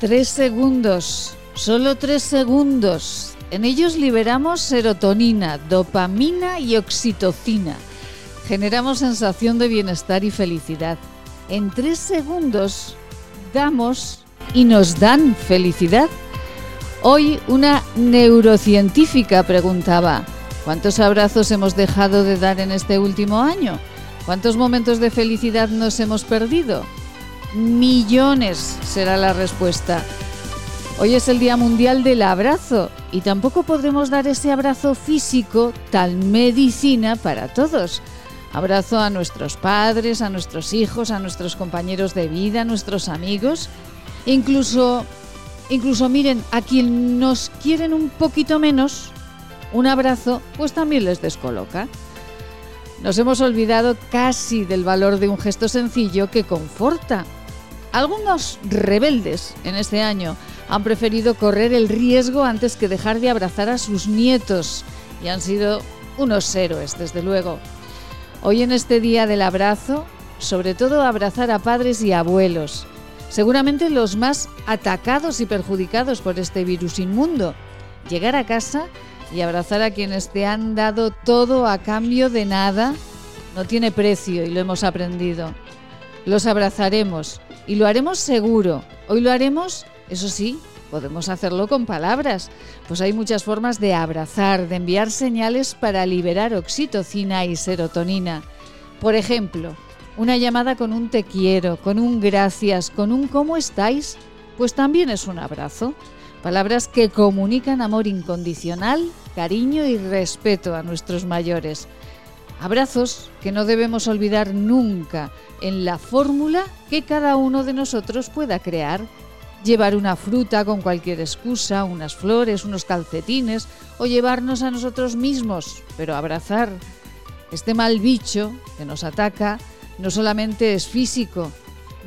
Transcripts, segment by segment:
Tres segundos, solo tres segundos. En ellos liberamos serotonina, dopamina y oxitocina. Generamos sensación de bienestar y felicidad. En tres segundos damos y nos dan felicidad. Hoy una neurocientífica preguntaba, ¿cuántos abrazos hemos dejado de dar en este último año? ¿Cuántos momentos de felicidad nos hemos perdido? Millones será la respuesta. Hoy es el Día Mundial del Abrazo y tampoco podremos dar ese abrazo físico tal medicina para todos. Abrazo a nuestros padres, a nuestros hijos, a nuestros compañeros de vida, a nuestros amigos, incluso incluso miren, a quien nos quieren un poquito menos, un abrazo pues también les descoloca. Nos hemos olvidado casi del valor de un gesto sencillo que conforta algunos rebeldes en este año han preferido correr el riesgo antes que dejar de abrazar a sus nietos y han sido unos héroes, desde luego. Hoy en este día del abrazo, sobre todo abrazar a padres y abuelos, seguramente los más atacados y perjudicados por este virus inmundo. Llegar a casa y abrazar a quienes te han dado todo a cambio de nada no tiene precio y lo hemos aprendido. Los abrazaremos y lo haremos seguro. Hoy lo haremos, eso sí, podemos hacerlo con palabras, pues hay muchas formas de abrazar, de enviar señales para liberar oxitocina y serotonina. Por ejemplo, una llamada con un te quiero, con un gracias, con un cómo estáis, pues también es un abrazo. Palabras que comunican amor incondicional, cariño y respeto a nuestros mayores. Abrazos que no debemos olvidar nunca en la fórmula que cada uno de nosotros pueda crear. Llevar una fruta con cualquier excusa, unas flores, unos calcetines o llevarnos a nosotros mismos, pero abrazar. Este mal bicho que nos ataca no solamente es físico,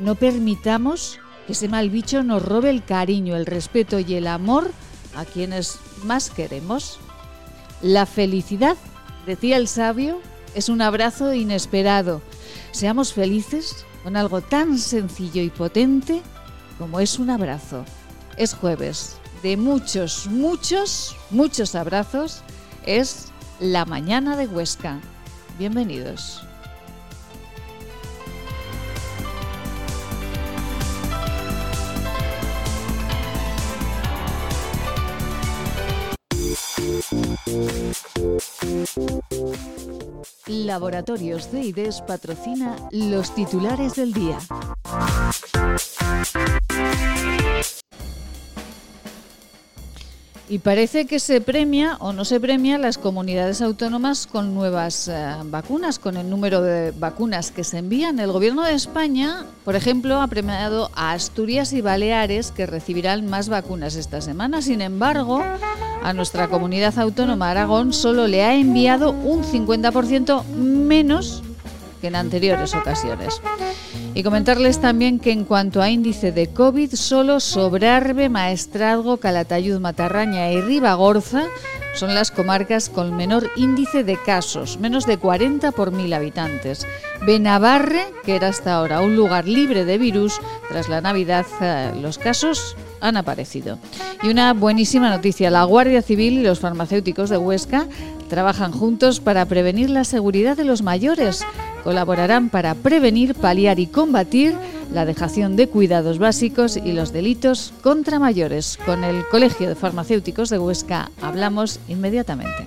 no permitamos que ese mal bicho nos robe el cariño, el respeto y el amor a quienes más queremos. La felicidad, decía el sabio, es un abrazo inesperado. Seamos felices con algo tan sencillo y potente como es un abrazo. Es jueves de muchos, muchos, muchos abrazos. Es la mañana de Huesca. Bienvenidos. Laboratorios de patrocina los titulares del día. Y parece que se premia o no se premia las comunidades autónomas con nuevas eh, vacunas, con el número de vacunas que se envían. El Gobierno de España, por ejemplo, ha premiado a Asturias y Baleares que recibirán más vacunas esta semana. Sin embargo, a nuestra comunidad autónoma Aragón solo le ha enviado un 50% menos que en anteriores ocasiones. Y comentarles también que en cuanto a índice de COVID, solo Sobrarbe, Maestrazgo, Calatayud, Matarraña y Ribagorza son las comarcas con menor índice de casos, menos de 40 por mil habitantes. Benavarre, que era hasta ahora un lugar libre de virus, tras la Navidad eh, los casos han aparecido. Y una buenísima noticia, la Guardia Civil y los farmacéuticos de Huesca trabajan juntos para prevenir la seguridad de los mayores Colaborarán para prevenir, paliar y combatir la dejación de cuidados básicos y los delitos contra mayores. Con el Colegio de Farmacéuticos de Huesca hablamos inmediatamente.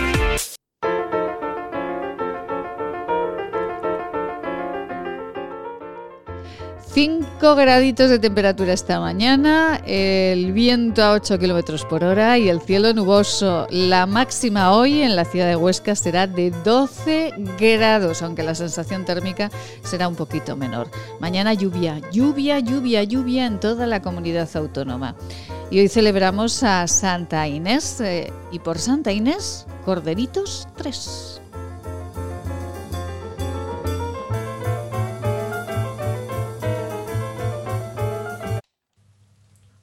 5 graditos de temperatura esta mañana, el viento a 8 kilómetros por hora y el cielo nuboso. La máxima hoy en la ciudad de Huesca será de 12 grados, aunque la sensación térmica será un poquito menor. Mañana lluvia, lluvia, lluvia, lluvia en toda la comunidad autónoma. Y hoy celebramos a Santa Inés eh, y por Santa Inés, Corderitos 3.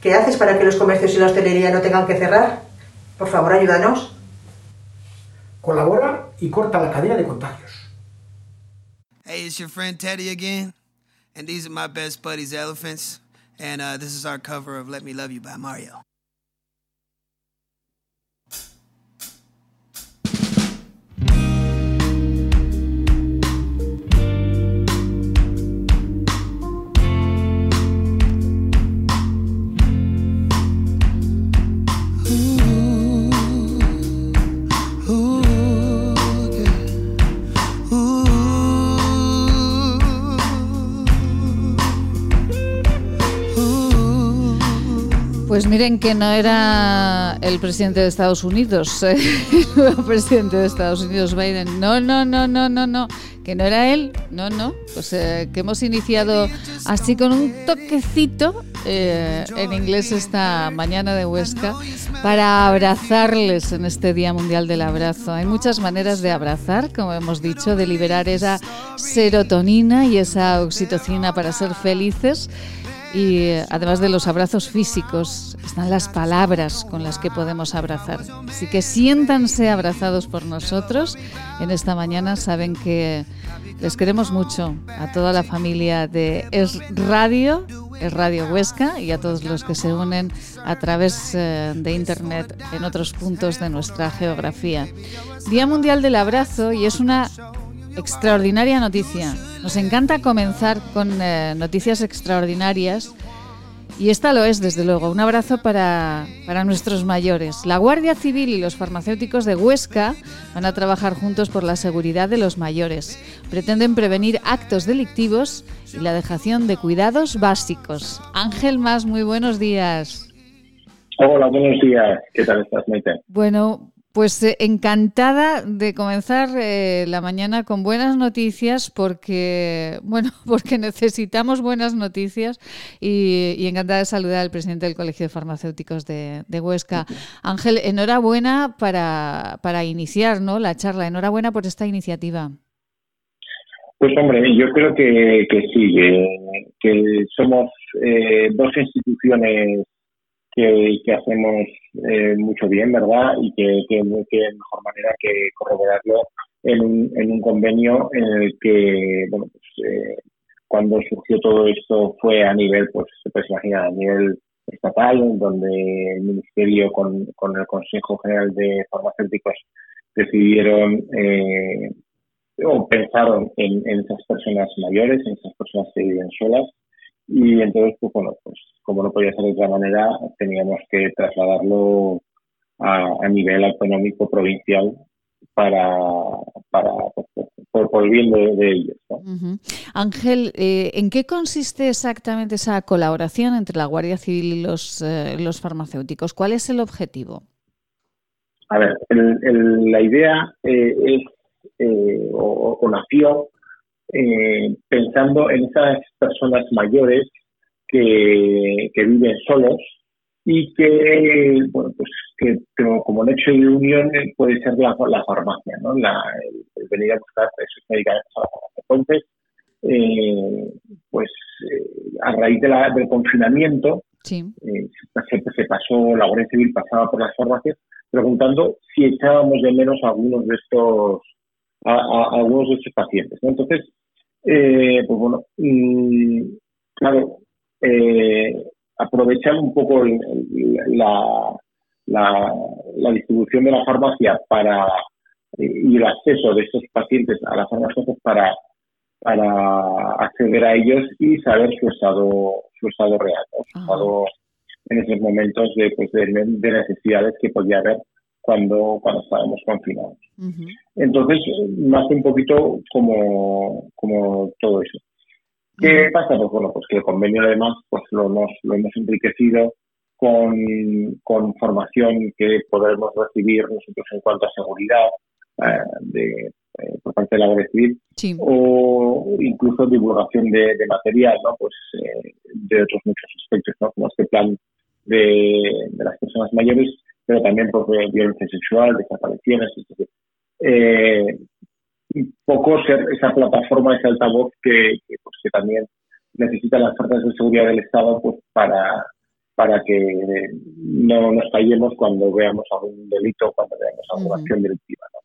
¿Qué haces para que los comercios y la hostelería no tengan que cerrar? Por favor, ayúdanos. Colabora y corta la cadena de contagios. Hey, it's your friend Teddy again, and these are my best buddies, Elephants, and uh, this is our cover of Let Me Love You by Mario. Pues miren que no era el presidente de Estados Unidos, el nuevo presidente de Estados Unidos, Biden. No, no, no, no, no, no. Que no era él. No, no. Pues eh, que hemos iniciado así con un toquecito eh, en inglés esta mañana de Huesca para abrazarles en este Día Mundial del Abrazo. Hay muchas maneras de abrazar, como hemos dicho, de liberar esa serotonina y esa oxitocina para ser felices. Y además de los abrazos físicos, están las palabras con las que podemos abrazar. Así que siéntanse abrazados por nosotros. En esta mañana saben que les queremos mucho a toda la familia de Es Radio, Es Radio Huesca y a todos los que se unen a través eh, de Internet en otros puntos de nuestra geografía. Día Mundial del Abrazo y es una extraordinaria noticia. Nos encanta comenzar con eh, noticias extraordinarias y esta lo es, desde luego. Un abrazo para, para nuestros mayores. La Guardia Civil y los farmacéuticos de Huesca van a trabajar juntos por la seguridad de los mayores. Pretenden prevenir actos delictivos y la dejación de cuidados básicos. Ángel Más, muy buenos días. Hola, buenos días. ¿Qué tal estás, Maite? Bueno, pues eh, encantada de comenzar eh, la mañana con buenas noticias porque, bueno, porque necesitamos buenas noticias y, encantada de saludar al presidente del Colegio de Farmacéuticos de, Huesca. Ángel, enhorabuena para, para iniciar ¿no? la charla, enhorabuena por esta iniciativa. Pues hombre, yo creo que, que sí, que, somos eh, dos instituciones que, hacemos eh, mucho bien, ¿verdad? Y que, que, mejor manera que corroborarlo en un, en un convenio en el que, bueno, pues eh, cuando surgió todo esto fue a nivel, pues se puede imaginar, a nivel estatal, donde el Ministerio con, con el Consejo General de Farmacéuticos decidieron eh, o pensaron en, en esas personas mayores, en esas personas que viven solas, y entonces, pues bueno, pues como no podía ser de otra manera, teníamos que trasladarlo a, nivel autonómico provincial para, para por, el bien de, ellos. Ángel, eh, ¿en qué consiste exactamente esa colaboración entre la Guardia Civil y los, eh, los farmacéuticos? ¿Cuál es el objetivo? A ver, la idea eh, es, o, o, nació eh, pensando en esas personas mayores que, que viven solos y que, bueno, pues que, como hecho de unión eh, puede ser la, la farmacia, ¿no? La, el, venir a buscar esos medicamentos a la farmacia. Entonces, eh, pues eh, a raíz de la, del confinamiento, sí. eh, se, se, pasó, la Guardia Civil pasaba por las farmacias preguntando si echábamos de menos a algunos de estos a, a, algunos de estos pacientes. ¿no? Entonces, eh, pues bueno, mm, claro, eh, aprovechar un poco la, la, la distribución de la farmacia para y el acceso de estos pacientes a las farmacias para para acceder a ellos y saber su estado su estado real, su estado en esos momentos de, pues, de, necesidades que podía haber cuando, cuando estábamos confinados. Entonces, más un poquito como, como todo eso. ¿Qué pasa? Pues bueno, pues que el convenio además pues lo hemos, lo hemos enriquecido con, con formación que podremos recibir nosotros en cuanto a seguridad, eh, de, eh, por parte de la Guardia Civil o incluso divulgación de, material, ¿no? Pues eh, de otros muchos aspectos, ¿no? Como este plan de, las personas mayores, pero también por violencia sexual, desapariciones, eh, un poco ser esa plataforma, ese altavoz que, que, pues, que también necesitan las fuerzas de seguridad del Estado pues para para que no nos fallemos cuando veamos algún delito, cuando veamos alguna acción delictiva. ¿no?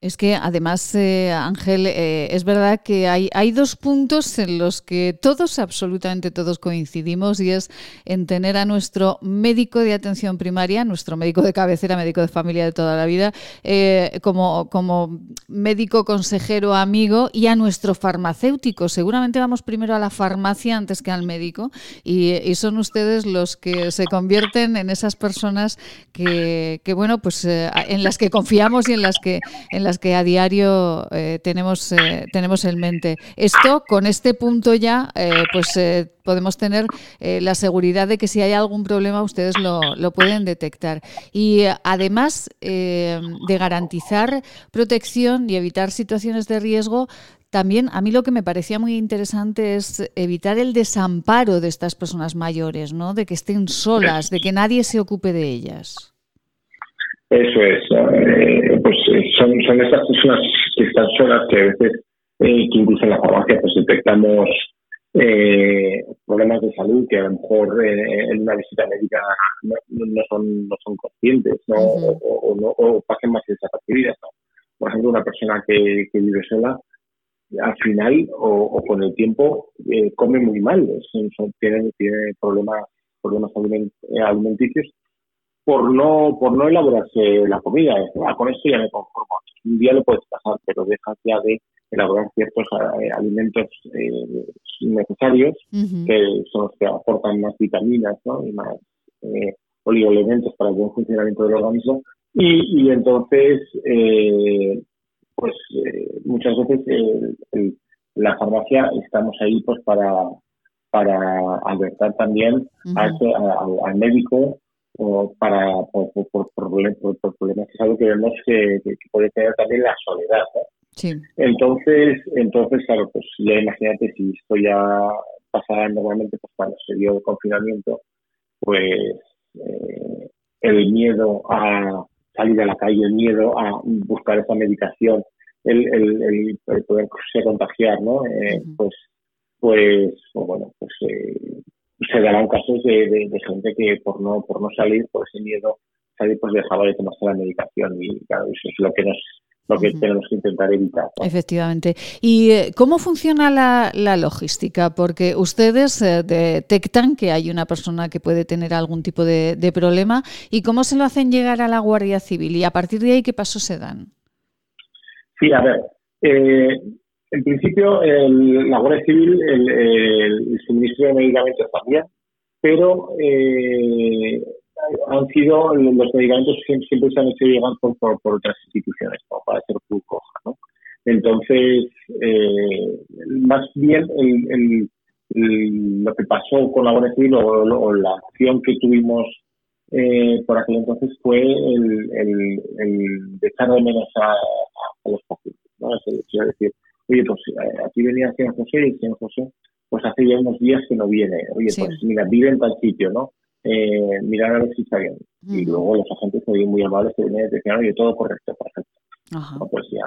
Es que además, eh, Ángel, eh, es verdad que hay, dos puntos en los que todos, absolutamente todos coincidimos y es en tener a nuestro médico de atención primaria, nuestro médico de cabecera, médico de familia de toda la vida, eh, como, como médico, consejero, amigo y a nuestro farmacéutico. Seguramente vamos primero a la farmacia antes que al médico y, son ustedes los que se convierten en esas personas que, que bueno, pues en las que confiamos y en las que en las que a diario eh, tenemos, eh, tenemos en mente. Esto, con este punto ya, eh, pues podemos tener la seguridad de que si hay algún problema ustedes lo, lo pueden detectar. Y además de garantizar protección y evitar situaciones de riesgo, también a mí lo que me parecía muy interesante es evitar el desamparo de estas personas mayores, ¿no? De que estén solas, de que nadie se ocupe de ellas. Eso es. Eh, pues eh, son, son estas personas que están solas que a veces, eh, que incluso en la farmacia, pues detectamos eh, problemas de salud que a lo mejor en una visita médica no, no, son, no son conscientes ¿no? o, o, no, o pasan más desapercibidas. ¿no? Por ejemplo, una persona que, que vive sola, al final o, con el tiempo come muy mal, son, tiene, tiene problemas, problemas alimenticios por no por no elaborarse la comida. Ah, con esto ya me conformo. Un día lo puedes pasar, pero dejas ya de elaborar ciertos eh, alimentos eh, necesarios, que son los que aportan más vitaminas ¿no? y más eh, oligoelementos para el buen funcionamiento del organismo. Y, y entonces, eh, pues muchas veces la farmacia estamos ahí pues para para alertar también al médico o para por, por, problemas, problemas es algo que vemos que, puede tener también la soledad sí. entonces entonces claro pues ya imagínate si esto ya pasaba normalmente pues cuando se dio el confinamiento pues eh, el miedo a salir a la calle el miedo a buscar esa medicación el, el, el, el poderse contagiar no eh, pues pues bueno pues eh, se darán casos de, de, gente que por no por no salir, por ese miedo, salir, pues dejaba de tomarse la medicación y claro, eso es lo que nos lo que tenemos que intentar evitar. Efectivamente. ¿Y eh, cómo funciona la, la logística? Porque ustedes eh, detectan que hay una persona que puede tener algún tipo de, de, problema y cómo se lo hacen llegar a la Guardia Civil y a partir de ahí qué pasos se dan. Sí, a ver, eh, en principio, el, la Guardia Civil, el, el, suministro de medicamentos también, pero eh, han sido los medicamentos siempre, siempre se han hecho llegar por, otras instituciones, como para ser Coja, ¿no? Entonces, eh, más bien el, lo que pasó con la Guardia Civil o, la acción que tuvimos eh, por aquel entonces fue el, el, el de echar de menos a, a los pacientes, ¿no? Es decir, oye, pues eh, aquí venía San José y San José, pues hace ya unos días que no viene. Oye, pues mira, vive en tal sitio, ¿no? Eh, mirar a ver si está bien. Y luego los agentes muy, muy amables que venían y decían, oye, todo correcto, perfecto. Ajá. pues ya.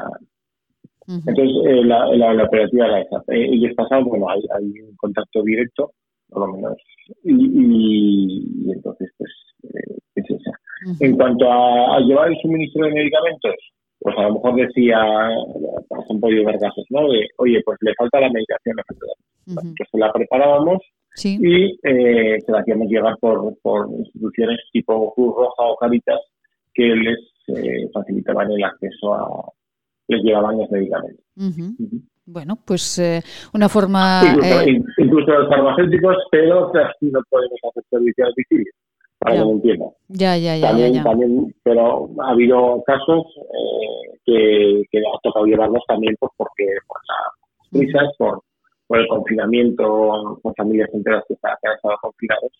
Entonces, eh, la, la, operativa era esa. Eh, y es pasado, bueno, hay, hay un contacto directo, por lo menos. Y, y, y entonces, pues, eh, es esa. En cuanto a, a llevar el suministro de medicamentos, pues a lo mejor decía, han podido ver casos, ¿no? De, oye, pues le falta la medicación, Entonces la preparábamos y eh, se las hacíamos llegar por, por instituciones tipo Cruz Roja o Caritas que les eh, facilitaban el acceso a, les llevaban los medicamentos. Bueno, pues eh, una forma... Incluso, los farmacéuticos, pero no podemos hacer servicio a domicilio, para que lo entiendan. Ya, ya, ya. También, también, pero ha habido casos que, que ha tocado llevarlos también pues, porque por las prisas, por, por el confinamiento, con familias enteras que, han estado confinados.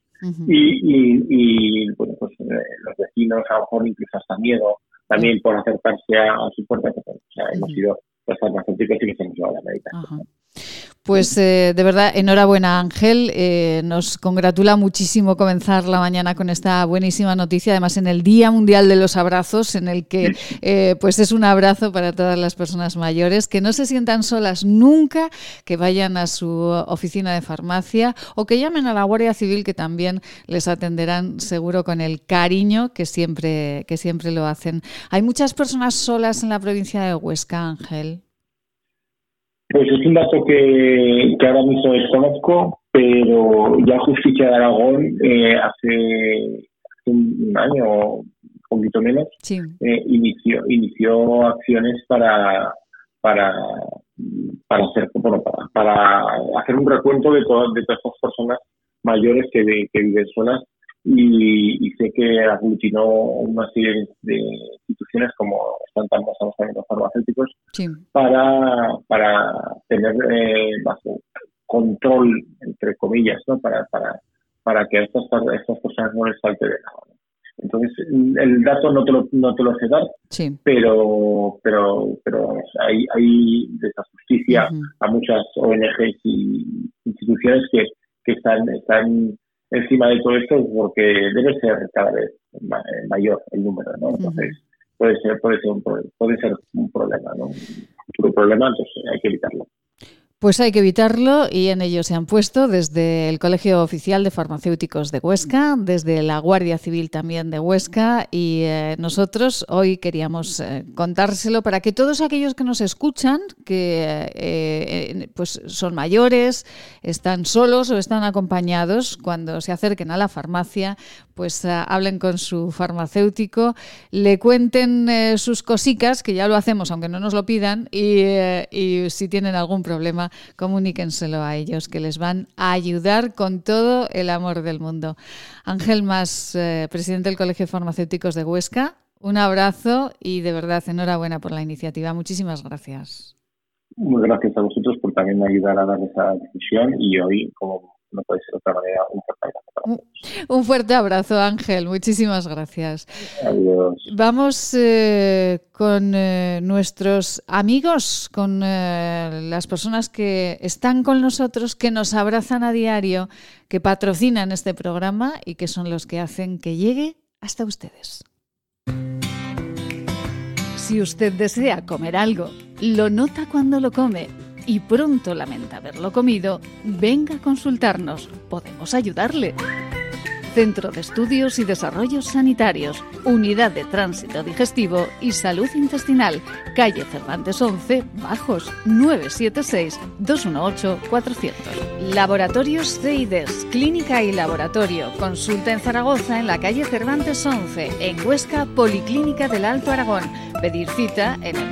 y, y, bueno, pues eh, los vecinos a lo mejor incluso hasta miedo también por acercarse a, su puerta. Pues, o sea, hemos sido los farmacéuticos y que se hemos llevado a la meditación. Pues eh, de verdad, enhorabuena Ángel. Eh, nos congratula muchísimo comenzar la mañana con esta buenísima noticia, además en el Día Mundial de los Abrazos, en el que eh, pues es un abrazo para todas las personas mayores, que no se sientan solas nunca, que vayan a su oficina de farmacia o que llamen a la Guardia Civil, que también les atenderán seguro con el cariño que siempre, que siempre lo hacen. Hay muchas personas solas en la provincia de Huesca, Ángel. Pues es un dato que, ahora mismo desconozco, pero ya Justicia de Aragón eh, hace, un año o un poquito menos eh, inició inició acciones para para para hacer para, hacer un recuento de todas de todas estas personas mayores que, que viven solas y, sé que aglutinó una serie de instituciones como están también los farmacéuticos para, para tener eh, bajo control, entre comillas, ¿no? para, para, para que a estas, estas personas no les falte de nada. Entonces, el dato no te lo, no te lo sé dar, pero, pero, pero hay, hay de esa justicia a muchas ONGs y instituciones que, que están, están encima de todo esto porque debe ser cada vez mayor el número, ¿no? Entonces, puede ser, puede ser un, puede ser un problema, ¿no? Un problema, entonces hay que evitarlo. Pues hay que evitarlo y en ello se han puesto desde el Colegio Oficial de Farmacéuticos de Huesca, desde la Guardia Civil también de Huesca y eh, nosotros hoy queríamos eh, contárselo para que todos aquellos que nos escuchan, que eh, pues son mayores, están solos o están acompañados, cuando se acerquen a la farmacia, pues hablen con su farmacéutico, le cuenten sus cositas, que ya lo hacemos aunque no nos lo pidan, y, y si tienen algún problema comuníquenselo a ellos, que les van a ayudar con todo el amor del mundo. Ángel Más, eh, presidente del Colegio de Farmacéuticos de Huesca, un abrazo y de verdad enhorabuena por la iniciativa. Muchísimas gracias. Muchas gracias a vosotros por también ayudar a dar esa decisión y hoy, como no puede ser de otra manera, un fuerte abrazo. Un fuerte abrazo, Ángel. Muchísimas gracias. Adiós. Vamos eh, con eh, nuestros amigos, con eh, las personas que están con nosotros, que nos abrazan a diario, que patrocinan este programa y que son los que hacen que llegue hasta ustedes. Si usted desea comer algo, lo nota cuando lo come y pronto lamenta haberlo comido, venga a consultarnos. Podemos ayudarle. Centro de Estudios y Desarrollos Sanitarios, Unidad de Tránsito Digestivo y Salud Intestinal, calle Cervantes 11, Bajos, 976-218-400. Laboratorios CIDES, Clínica y Laboratorio, consulta en Zaragoza en la calle Cervantes 11, en Huesca, Policlínica del Alto Aragón. Pedir cita en el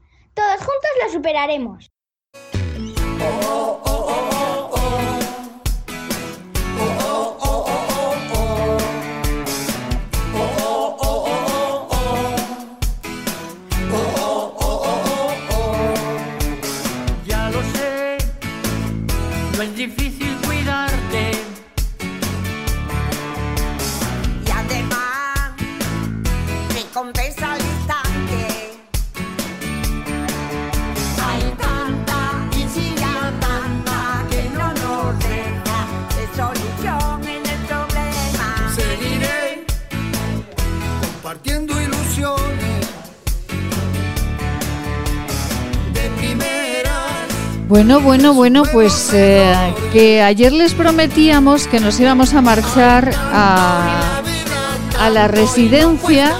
Todos juntos lo superaremos. Ya Bueno, bueno, bueno, pues eh, que ayer les prometíamos que nos íbamos a marchar a, a la residencia.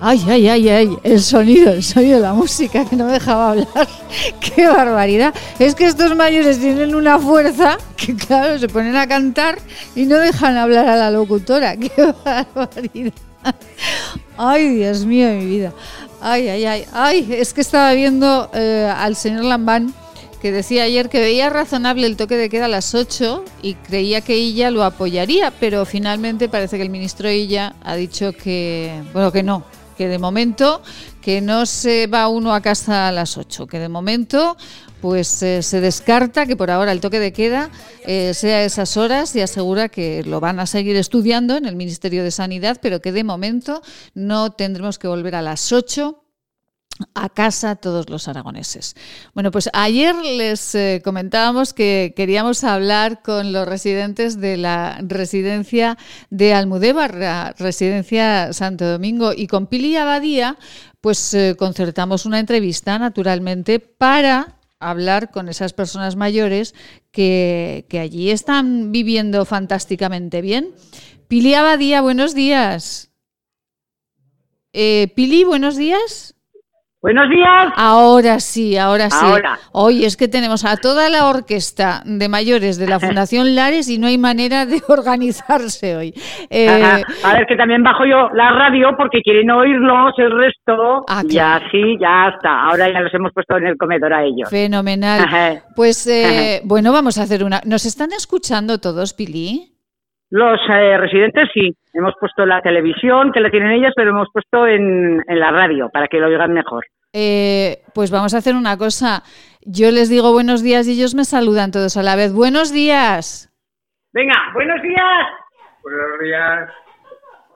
Ay, ay, ay, ay, el sonido, el sonido de la música que no me dejaba hablar. Qué barbaridad. Es que estos mayores tienen una fuerza que, claro, se ponen a cantar y no dejan hablar a la locutora. Qué barbaridad. Ay, Dios mío mi vida. Ay, ay, ay. Ay, es que estaba viendo eh, al señor Lambán que decía ayer que veía razonable el toque de queda a las 8 y creía que ella lo apoyaría, pero finalmente parece que el ministro ella ha dicho que, bueno, que no, que de momento que no se va uno a casa a las 8, que de momento pues eh, se descarta que por ahora el toque de queda eh, sea a esas horas y asegura que lo van a seguir estudiando en el Ministerio de Sanidad, pero que de momento no tendremos que volver a las 8 a casa todos los aragoneses. Bueno, pues ayer les eh, comentábamos que queríamos hablar con los residentes de la residencia de Almudévar, la residencia Santo Domingo, y con Pili Abadía, pues eh, concertamos una entrevista, naturalmente, para hablar con esas personas mayores que, que allí están viviendo fantásticamente bien. Pili Abadía, buenos días. Eh, Pili, buenos días. Buenos días. Ahora sí, ahora sí. Ahora. Hoy es que tenemos a toda la orquesta de mayores de la Fundación Lares y no hay manera de organizarse hoy. Eh. A ver, que también bajo yo la radio porque quieren oírlos el resto. Ah, y claro. así ya está. Ahora ya los hemos puesto en el comedor a ellos. Fenomenal. Ajá. Pues eh, bueno, vamos a hacer una. ¿Nos están escuchando todos, Pili? Los eh, residentes sí. Hemos puesto la televisión, que la tienen ellas, pero hemos puesto en, en la radio para que lo oigan mejor. Eh, pues vamos a hacer una cosa. Yo les digo buenos días y ellos me saludan todos a la vez. Buenos días. Venga, buenos días. Buenos días.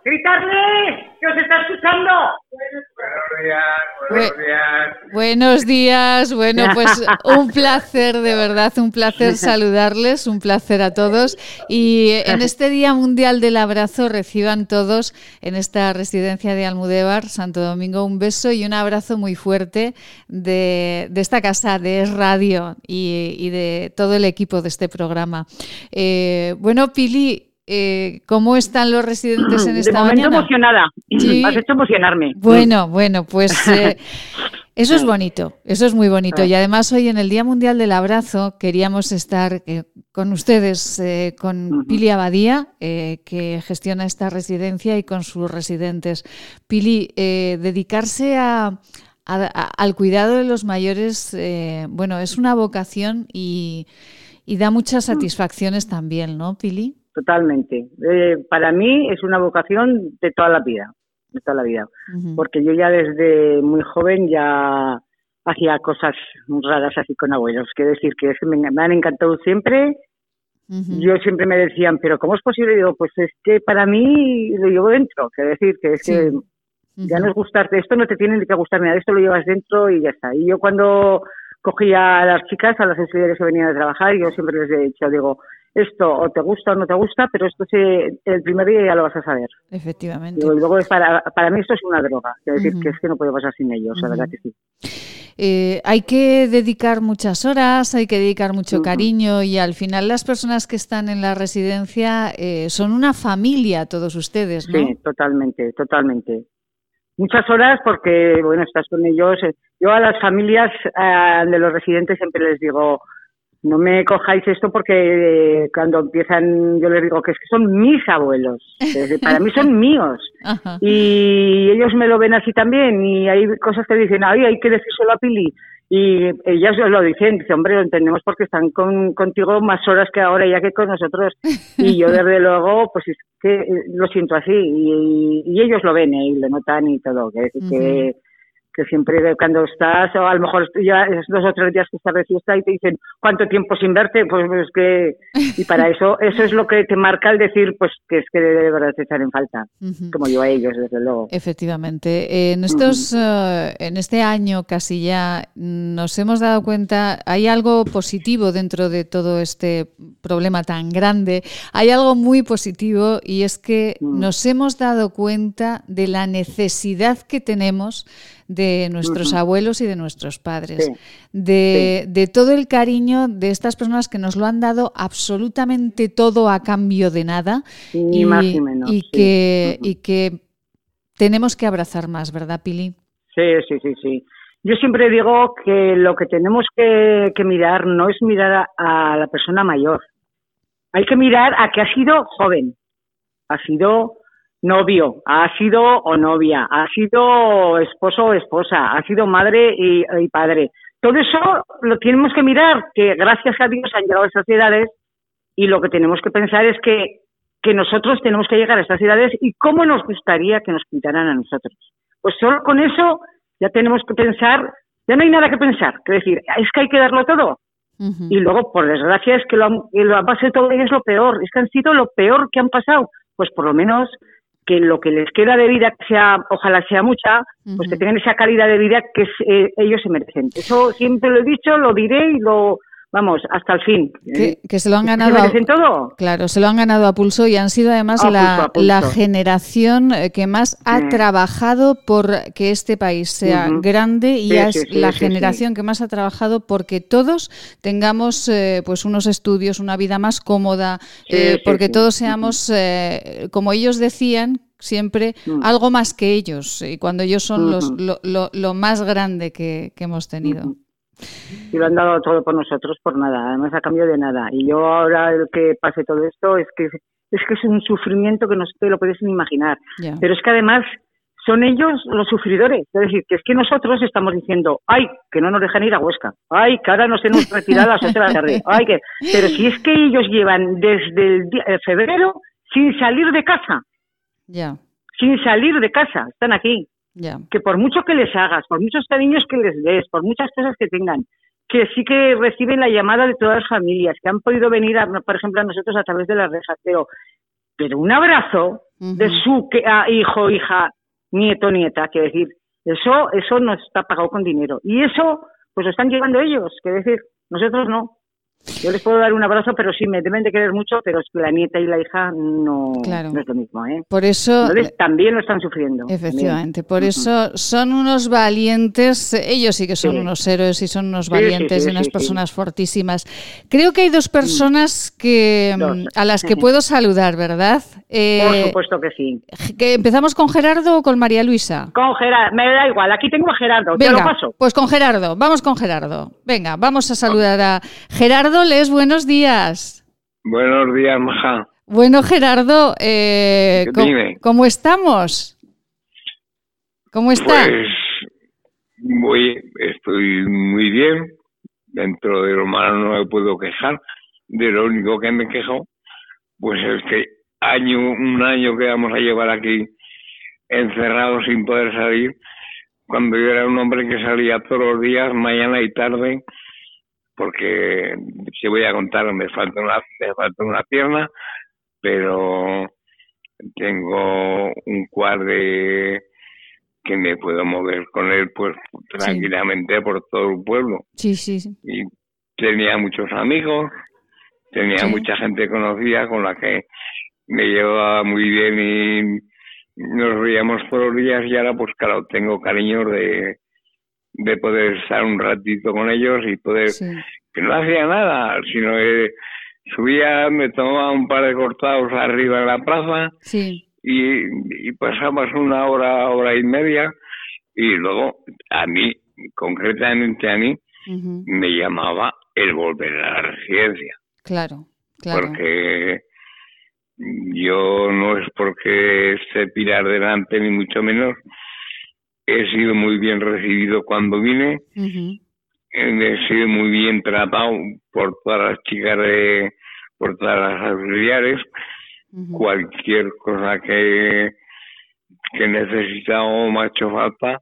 ¡Gritarle! ¡Que os está escuchando! Buenos días. Buenos Bu- días. Buenos días. Bueno, pues un placer, de verdad, un placer saludarles, un placer a todos. Y en este Día Mundial del Abrazo reciban todos en esta residencia de Almudévar, Santo Domingo, un beso y un abrazo muy fuerte de, de esta casa de Es Radio y, y de todo el equipo de este programa. Eh, bueno, Pili, eh, ¿cómo están los residentes en de esta momento mañana? emocionada. Sí. Has hecho emocionarme. Bueno, bueno, pues eh, eso es bonito, eso es muy bonito. Y además hoy en el Día Mundial del Abrazo queríamos estar eh, con ustedes, con Pili Abadía, que gestiona esta residencia, y con sus residentes. Pili, dedicarse a, a- a- al cuidado de los mayores, eh, bueno, es una vocación y, y da muchas satisfacciones también, ¿no, Pili? Totalmente. Eh, para mí es una vocación de toda la vida, de toda la vida, porque yo ya desde muy joven ya hacía cosas raras así con abuelos. Quiero decir que es que me, me han encantado siempre. Yo siempre me decían, pero ¿cómo es posible? Digo, pues es que para mí lo llevo dentro. Quiero decir que es Sí. que ya no es gustarte esto, no te tiene ni que gustar nada, esto lo llevas dentro y ya está. Y yo cuando cogía a las chicas, a las auxiliares que venían a trabajar, yo siempre les he dicho, digo, esto o te gusta o no te gusta, pero esto se, el primer día ya lo vas a saber. Efectivamente. Y luego es para, para mí esto es una droga, quiero decir que es que no puedo pasar sin ellos, la verdad que sí. eh, hay que dedicar muchas horas, hay que dedicar mucho cariño y al final las personas que están en la residencia eh, son una familia, todos ustedes, ¿no? Sí, totalmente, totalmente. Muchas horas porque, bueno, estás con ellos. eh, Yo a las familias eh, de los residentes siempre les digo, no me cojáis esto porque eh, cuando empiezan, yo les digo que es que son mis abuelos. Para mí son míos. Ajá. Y ellos me lo ven así también. Y hay cosas que dicen, ay, hay que decírselo a Pili. Y ellas os lo dicen, dice, hombre, lo entendemos porque están con, contigo más horas que ahora ya que con nosotros. Y yo, desde luego, pues es que eh, lo siento así. Y, y ellos lo ven ¿eh? y lo notan y todo. Que, que, que siempre cuando estás, o a lo mejor ya es dos o tres días que estás de fiesta y te dicen, ¿cuánto tiempo sin verte? Pues es que, y para eso, eso es lo que te marca el decir, pues que es que de verdad te echan en falta. Como yo a ellos, desde luego. Efectivamente. En estos, eh, en este año casi ya nos hemos dado cuenta, hay algo positivo dentro de todo este problema tan grande. Hay algo muy positivo y es que nos hemos dado cuenta de la necesidad que tenemos de nuestros abuelos y de nuestros padres, Sí. de, de todo el cariño de estas personas que nos lo han dado absolutamente todo a cambio de nada Ni más ni menos, y sí. que, y que tenemos que abrazar más, ¿verdad, Pili? Sí, sí, sí, sí. Yo siempre digo que lo que tenemos que, que mirar no es mirar a, a la persona mayor. Hay que mirar a que ha sido joven, ha sido novio, ha sido o novia, ha sido esposo o esposa, ha sido madre y, y padre. Todo eso lo tenemos que mirar, que gracias a Dios han llegado a esas edades y lo que tenemos que pensar es que, que nosotros tenemos que llegar a estas edades y cómo nos gustaría que nos cuidaran a nosotros. Pues solo con eso ya tenemos que pensar, ya no hay nada que pensar, que decir, es que hay que darlo todo. Y luego, por desgracia, es que lo, han- que lo de todo es lo peor, es que han sido lo peor que han pasado. Pues por lo menos que lo que les queda de vida, que sea, ojalá sea mucha, pues que tengan esa calidad de vida que es- eh, ellos se merecen. Eso siempre lo he dicho, lo diré y lo, vamos, hasta el fin. Que, que se lo han ¿Se ganado. a- merecen todo? Claro, se lo han ganado a pulso y han sido además A la, pulso, a pulso. la generación eh, que más ha trabajado por que este país sea grande y Sí, es sí, la generación que más ha trabajado porque todos tengamos eh, pues unos estudios, una vida más cómoda, eh, porque todos seamos, eh, como ellos decían, siempre Mm. algo más que ellos y cuando ellos son los, lo, lo- lo más grande que, que hemos tenido. Y lo han dado todo por nosotros por nada, además a cambio de nada. Y yo ahora el que pase todo esto es que es que es un sufrimiento que no te lo puedes ni imaginar. Pero es que además son ellos los sufridores. Es decir, que es que nosotros estamos diciendo, ay, que no nos dejan ir a Huesca, ay, que ahora nos hemos retirado a las 8 de la tarde, ay, que... Pero si es que ellos llevan desde el día- febrero sin salir de casa, Ya, sin salir de casa, están aquí que por mucho que les hagas, por muchos cariños que les des, por muchas cosas que tengan, que sí que reciben la llamada de todas las familias, que han podido venir, a, por ejemplo, a nosotros a través de las rejas, pero, pero un abrazo de su que, a hijo, hija, nieto, nieta, que decir, eso, eso no está pagado con dinero. Y eso, pues lo están llevando ellos, que decir, nosotros no. Yo les puedo dar un abrazo, pero sí, me deben de querer mucho, pero es que la nieta y la hija no, Claro. no es lo mismo, ¿eh? Por eso Entonces, también lo están sufriendo. Efectivamente, por eso son unos valientes, ellos sí que son Sí. unos héroes y son unos Sí, valientes sí, y unas personas fortísimas. Creo que hay dos personas que Dos. mm, a las que puedo saludar, ¿verdad? Eh, Por supuesto que sí. que ¿Empezamos con Gerardo o con María Luisa? Con Gerardo, me da igual, aquí tengo a Gerardo, te lo paso. pues con Gerardo, vamos con Gerardo. Venga, vamos a saludar a Gerardo, les buenos días. Buenos días, Maja. Bueno, Gerardo, eh, ¿cómo, cómo estamos? ¿Cómo está? Pues muy, estoy muy bien. Dentro de lo malo no me puedo quejar. De lo único que me quejo, pues es que año, un año que vamos a llevar aquí encerrados sin poder salir, cuando yo era un hombre que salía todos los días, mañana y tarde, porque si voy a contar, me falta una, me falta una pierna, pero tengo un cuar de que me puedo mover con él pues tranquilamente por todo el pueblo Sí, sí, sí. y tenía muchos amigos tenía Sí. mucha gente conocida con la que me llevaba muy bien y nos veíamos todos los días y ahora pues claro tengo cariño de de poder estar un ratito con ellos y poder que no hacía nada, sino que subía, me tomaba un par de cortados arriba en la plaza y, y pasamos una hora, hora y media y luego a mí, concretamente a mí, me llamaba el volver a la residencia. Claro, claro. Porque yo no es porque esté pilar delante ni mucho menos, he sido muy bien recibido cuando vine, he sido muy bien tratado por todas las chicas de, por todas las auxiliares, cualquier cosa que, que necesita o me ha hecho falta,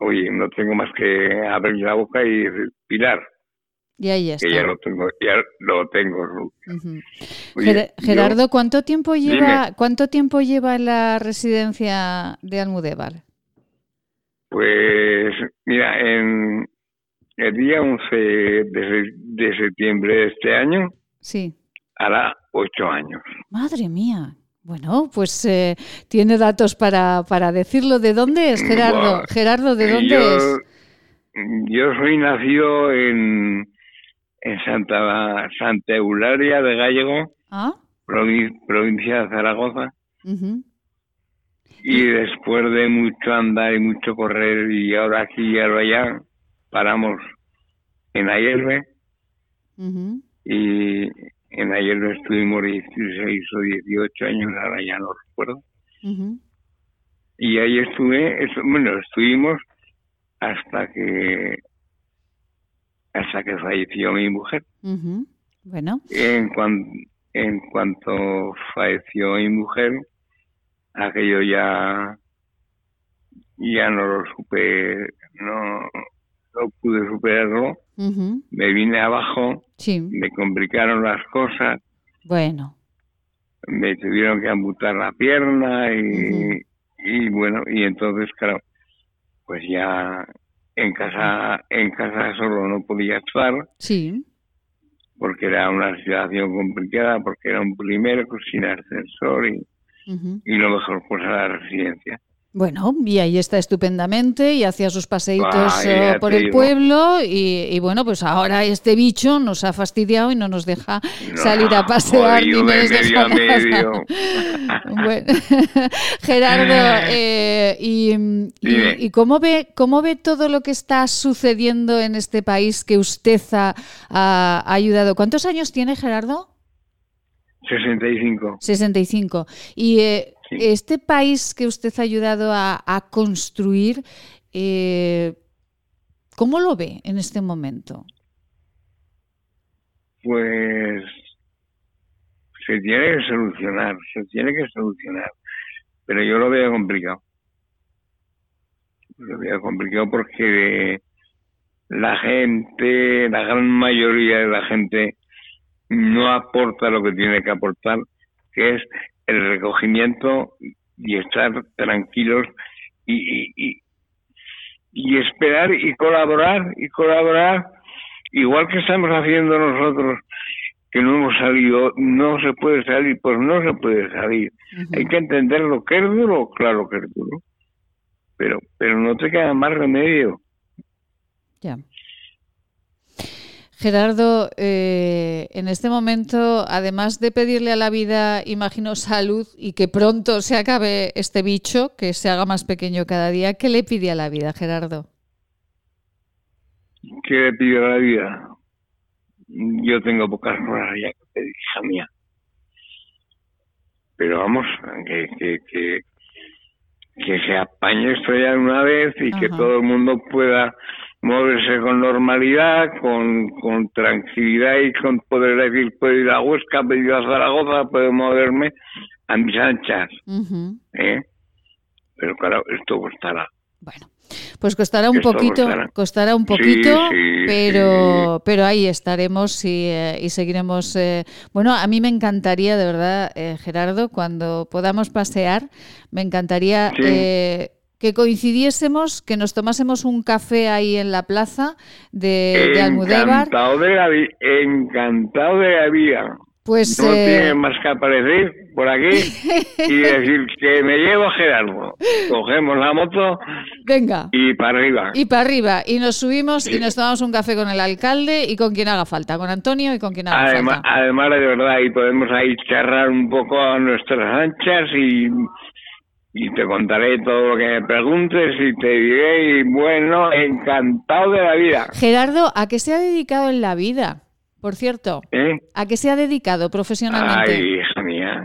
oye, no tengo más que abrir la boca y decir, Pilar. Y ahí está. Que ya lo tengo, ya lo tengo. Gerardo, ¿cuánto tiempo lleva, cuánto tiempo lleva en la residencia de Almudévar? Pues mira, en el día 11 de, de septiembre de este año, sí. hará ocho años. Madre mía. Bueno, pues eh, tiene datos para, para decirlo. ¿De dónde es, Gerardo? Gerardo, ¿de dónde es? Yo soy nacido en, en Santa, Santa Eularia de Gallego, ¿Ah? provincia de Zaragoza. Y después de mucho andar y mucho correr, y ahora aquí y ahora allá, paramos en Ayerbe. Y en Ayerbe estuvimos 16 o 18 años, ahora ya no recuerdo. Y ahí estuve, bueno, estuvimos hasta que hasta que falleció mi mujer. Bueno. En, en cuanto falleció mi mujer, aquello ya ya no lo supe, no, no pude superarlo. Me vine abajo, me complicaron las cosas. Bueno. Me tuvieron que amputar la pierna y, y bueno, y entonces, claro, pues ya en casa en casa solo no podía estar sí porque era una situación complicada porque era un primero sin ascensor y, y lo mejor pues a la residencia. Bueno, y ahí está estupendamente y hacía sus paseitos eh, por el pueblo y, bueno, pues ahora este bicho nos ha fastidiado y no nos deja salir a pasear ni Gerardo, eh, y, cómo ve cómo ve todo lo que está sucediendo en este país que usted ha, ayudado? ¿Cuántos años tiene Gerardo? 65. 65. Y eh, este país que usted ha ayudado a, construir, eh, ¿cómo lo ve en este momento? Pues se tiene que solucionar, se tiene que solucionar, pero yo lo veo complicado. Lo veo complicado porque la gente, la gran mayoría de la gente no aporta lo que tiene que aportar, que es el recogimiento y estar tranquilos y, y, y, esperar y colaborar y colaborar igual que estamos haciendo nosotros que no hemos salido, no se puede salir, pues no se puede salir. Hay que entender lo que es duro, claro que es duro, pero, pero no te queda más remedio. Ya. Gerardo, eh, en este momento, además de pedirle a la vida, imagino, salud y que pronto se acabe este bicho, que se haga más pequeño cada día, ¿qué le pide a la vida, Gerardo? ¿Qué le pide a la vida? Yo tengo pocas cosas ya que pedir, hija mía. Pero vamos, que, que, que, que se apañe esto ya una vez y que todo el mundo pueda moverse con normalidad, con, con tranquilidad y con poder decir, puedo ir a Huesca, puedo ir a Zaragoza, puedo moverme a mis anchas. ¿eh? Pero claro, esto costará. Bueno, pues costará un poquito, costará. un poquito, pero, pero ahí estaremos y, eh, y seguiremos. Eh, bueno, a mí me encantaría, de verdad, Gerardo, cuando podamos pasear, me encantaría que coincidiésemos, que nos tomásemos un café ahí en la plaza de, de Almudévar. Encantado de la, encantado de la vida. Pues no eh, tiene más que aparecer por aquí y decir que me llevo a Gerardo. Cogemos la moto venga. y para arriba. Y para arriba, y nos subimos y nos tomamos un café con el alcalde y con quien haga falta, con Antonio y con quien haga Además, falta. además, de verdad, y podemos ahí charlar un poco a nuestras anchas y, y te contaré todo lo que me preguntes y te diré, y bueno, encantado de la vida. Gerardo, ¿a qué se ha dedicado en la vida? Por cierto, ¿eh? ¿a qué se ha dedicado profesionalmente? Ay, hija mía,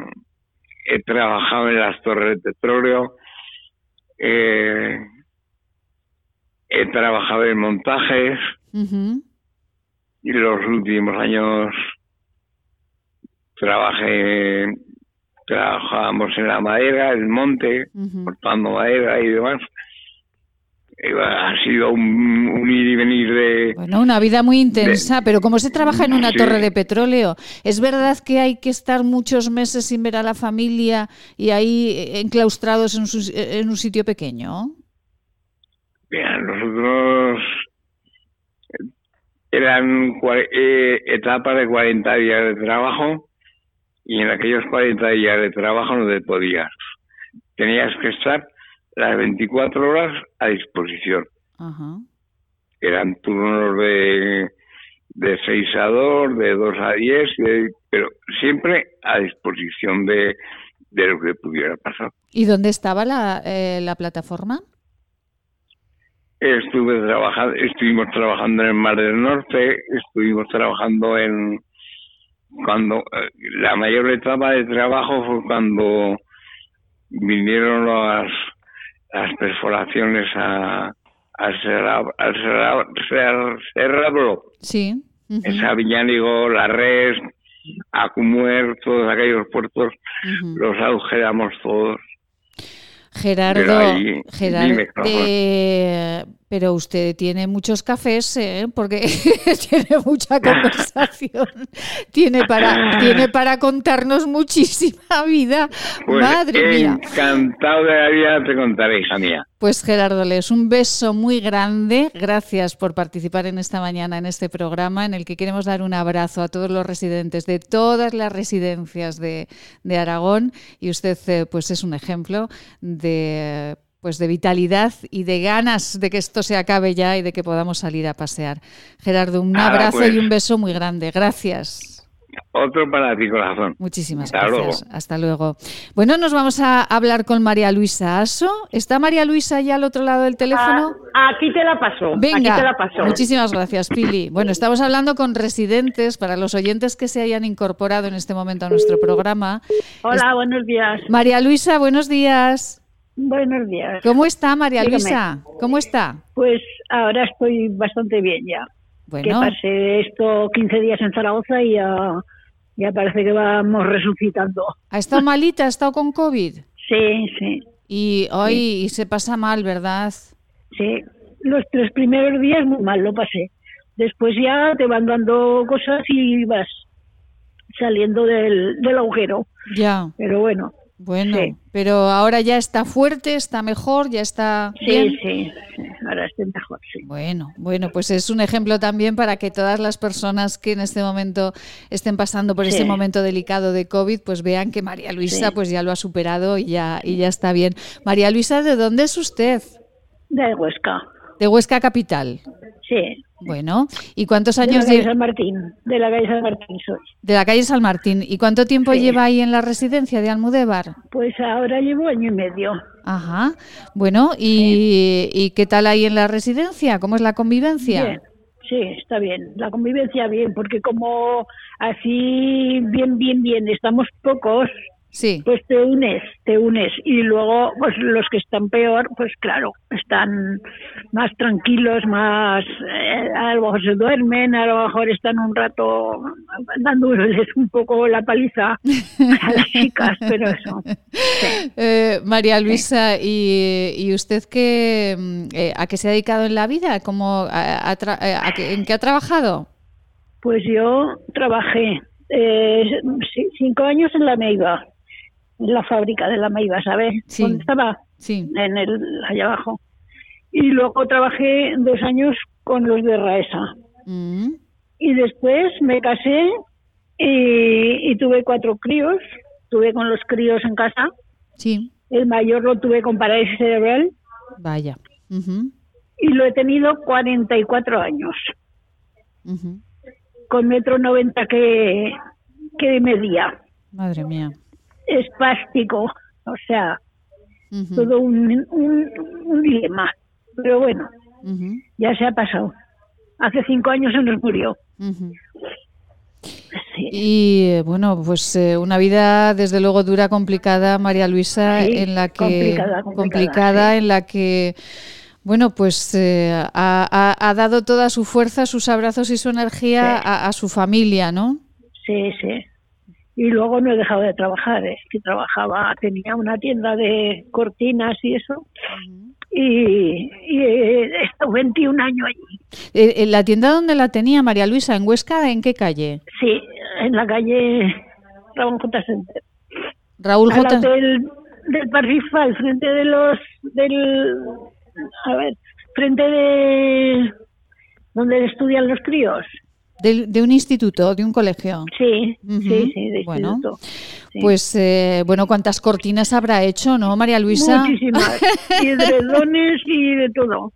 he trabajado en las torres de petróleo, eh, he trabajado en montajes y los últimos años trabajé, trabajábamos en la madera, el monte, cortando madera y demás. Ha sido un, un ir y venir de... Bueno, una vida muy intensa, pero como se trabaja en una Sí. torre de petróleo, ¿es verdad que hay que estar muchos meses sin ver a la familia y ahí eh, enclaustrados en, su- en un sitio pequeño? Mira, nosotros eran eh, etapas de 40 días de trabajo y en aquellos 40 días de trabajo no te podías. Tenías que estar las 24 horas a disposición. Ajá. Eran turnos de, de 6 a 2, de 2 a 10, de- pero siempre a disposición de, de lo que pudiera pasar. ¿Y dónde estaba la, eh, la plataforma? Estuve trabajando, estuvimos trabajando en el Mar del Norte, estuvimos trabajando en cuando eh, la mayor etapa de trabajo fue cuando vinieron las, las perforaciones a al Serrabro, Sí. en Sabiñánigo, La Res, Acumuer, todos aquellos puertos, los agujeramos todos. Gerardo, ahí- Gerardo, dime, pero usted tiene muchos cafés, ¿eh? porque tiene mucha conversación, tiene para, tiene para contarnos muchísima vida. Pues Madre mía. encantado de la vida te contaré, hija mía. Pues Gerardo Les, un beso muy grande. Gracias por participar en esta mañana en este programa en el que queremos dar un abrazo a todos los residentes de todas las residencias de, de Aragón y usted eh, pues es un ejemplo de pues de vitalidad y de ganas de que esto se acabe ya y de que podamos salir a pasear. Gerardo, un Nada, abrazo pues. y un beso muy grande. Gracias. Otro para ti, corazón. Muchísimas Hasta gracias. luego. Hasta luego. Bueno, nos vamos a hablar con María Luisa Aso. ¿Está María Luisa ya al otro lado del teléfono? Ah, aquí te la paso. Venga, Aquí te la paso. muchísimas gracias, Pili. Bueno, estamos hablando con residentes, para los oyentes que se hayan incorporado en este momento a nuestro programa. Hola, buenos días. María Luisa, buenos días. Buenos días. ¿Cómo está María Dígame. Luisa? ¿Cómo está? Pues ahora estoy bastante bien ya. Bueno. Que pasé esto 15 días en Zaragoza y ya, ya parece que vamos resucitando. ¿Ha estado malita? ¿Ha estado con COVID? Sí, sí. Y hoy y se pasa mal, ¿verdad? Sí. Los tres primeros días muy mal lo pasé. Después ya te van dando cosas y vas saliendo del, del agujero. Ya. Pero bueno. Bueno, Sí. pero ahora ya está fuerte, está mejor, ya está Sí, bien. sí, ahora estoy mejor, sí. Bueno, bueno, pues es un ejemplo también para que todas las personas que en este momento estén pasando por Sí. este momento delicado de COVID, pues vean que María Luisa pues ya lo ha superado y ya, y ya está bien. María Luisa, ¿de dónde es usted? De Huesca. De Huesca Capital. Sí. Bueno, ¿y cuántos De la años calle lle- San Martín. De la calle San Martín soy. de la calle San Martín? ¿Y cuánto tiempo Sí. lleva ahí en la residencia de Almudévar? Pues ahora llevo año y medio. Ajá. Bueno, ¿y, ¿y qué tal ahí en la residencia? ¿Cómo es la convivencia? Bien, sí, está bien. La convivencia bien, porque como así bien, bien, bien, estamos pocos, Sí. pues te unes, te unes. Y luego, pues los que están peor, pues claro, están más tranquilos, más, eh, a lo mejor se duermen, a lo mejor están un rato dándoles un poco la paliza a las chicas, pero eso. Eh, María Luisa, ¿y, y usted qué, mm, eh, a qué se ha dedicado en la vida? ¿Cómo, a- a tra- eh, a qué- ¿En qué ha trabajado? Pues yo trabajé eh, ci- cinco años en la Meiva, en la fábrica de la Meiva, ¿sabes? Sí. ¿Dónde estaba? Sí. En el, allá abajo. Y luego trabajé dos años con los de Raesa. Mm, Y después me casé y, y tuve cuatro críos, tuve con los críos en casa. Sí. El mayor lo tuve con parálisis cerebral Vaya. Y lo he tenido 44 años, ujú. con metro 90 que, que medía. Madre mía. Espástico, o sea, todo un, un, un dilema. Pero bueno, ya se ha pasado. Hace cinco años se nos murió. Y eh, bueno, pues eh, una vida desde luego dura, complicada, María Luisa, Sí, en la que complicada, complicada, en la que bueno, pues eh, ha, ha- dado toda su fuerza, sus abrazos y su energía a su familia, ¿no? Sí, sí. Y luego no he dejado de trabajar, es que trabajaba, tenía una tienda de cortinas y eso. Y, y he estado 21 años allí. Eh, eh, la tienda donde la tenía María Luisa, en Huesca, ¿en qué calle? Sí, en la calle Ramón J. Center. Raúl Al J. lado del, del Parrifa, al frente de los. del. A ver, frente de. donde estudian los críos. De, de un instituto, de un colegio. Sí, sí, sí, de bueno. instituto. Sí. Pues eh, bueno, ¿cuántas cortinas habrá hecho, no, María Luisa? Muchísimas. Y edredones y de todo.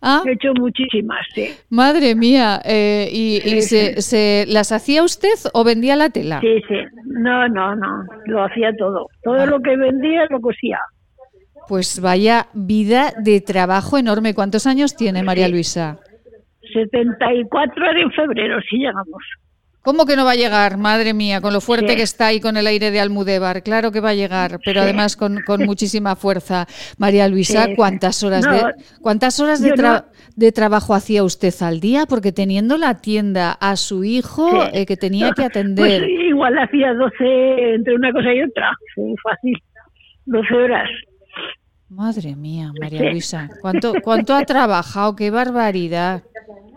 Ah. He hecho muchísimas, sí. Madre mía, eh, ¿y, y Sí, se, se- las hacía usted o vendía la tela? Sí, sí. No, no, no. Lo hacía todo. Todo lo que vendía lo cosía. Pues vaya vida de trabajo enorme. ¿Cuántos años tiene María Luisa? 74 era en febrero, sí llegamos. ¿Cómo que no va a llegar? Madre mía, con lo fuerte Sí. que está ahí con el aire de Almudévar. Claro que va a llegar, pero Sí. además con, con muchísima fuerza. María Luisa, Sí. ¿cuántas horas No, de cuántas horas de, yo tra- no- de trabajo hacía usted al día? Porque teniendo la tienda a su hijo eh, que tenía que Pues atender. igual hacía 12 entre una cosa y otra. Fácil. 12 horas. Madre mía, María. Luisa, ¿cuánto, cuánto ha trabajado? ¡Qué barbaridad!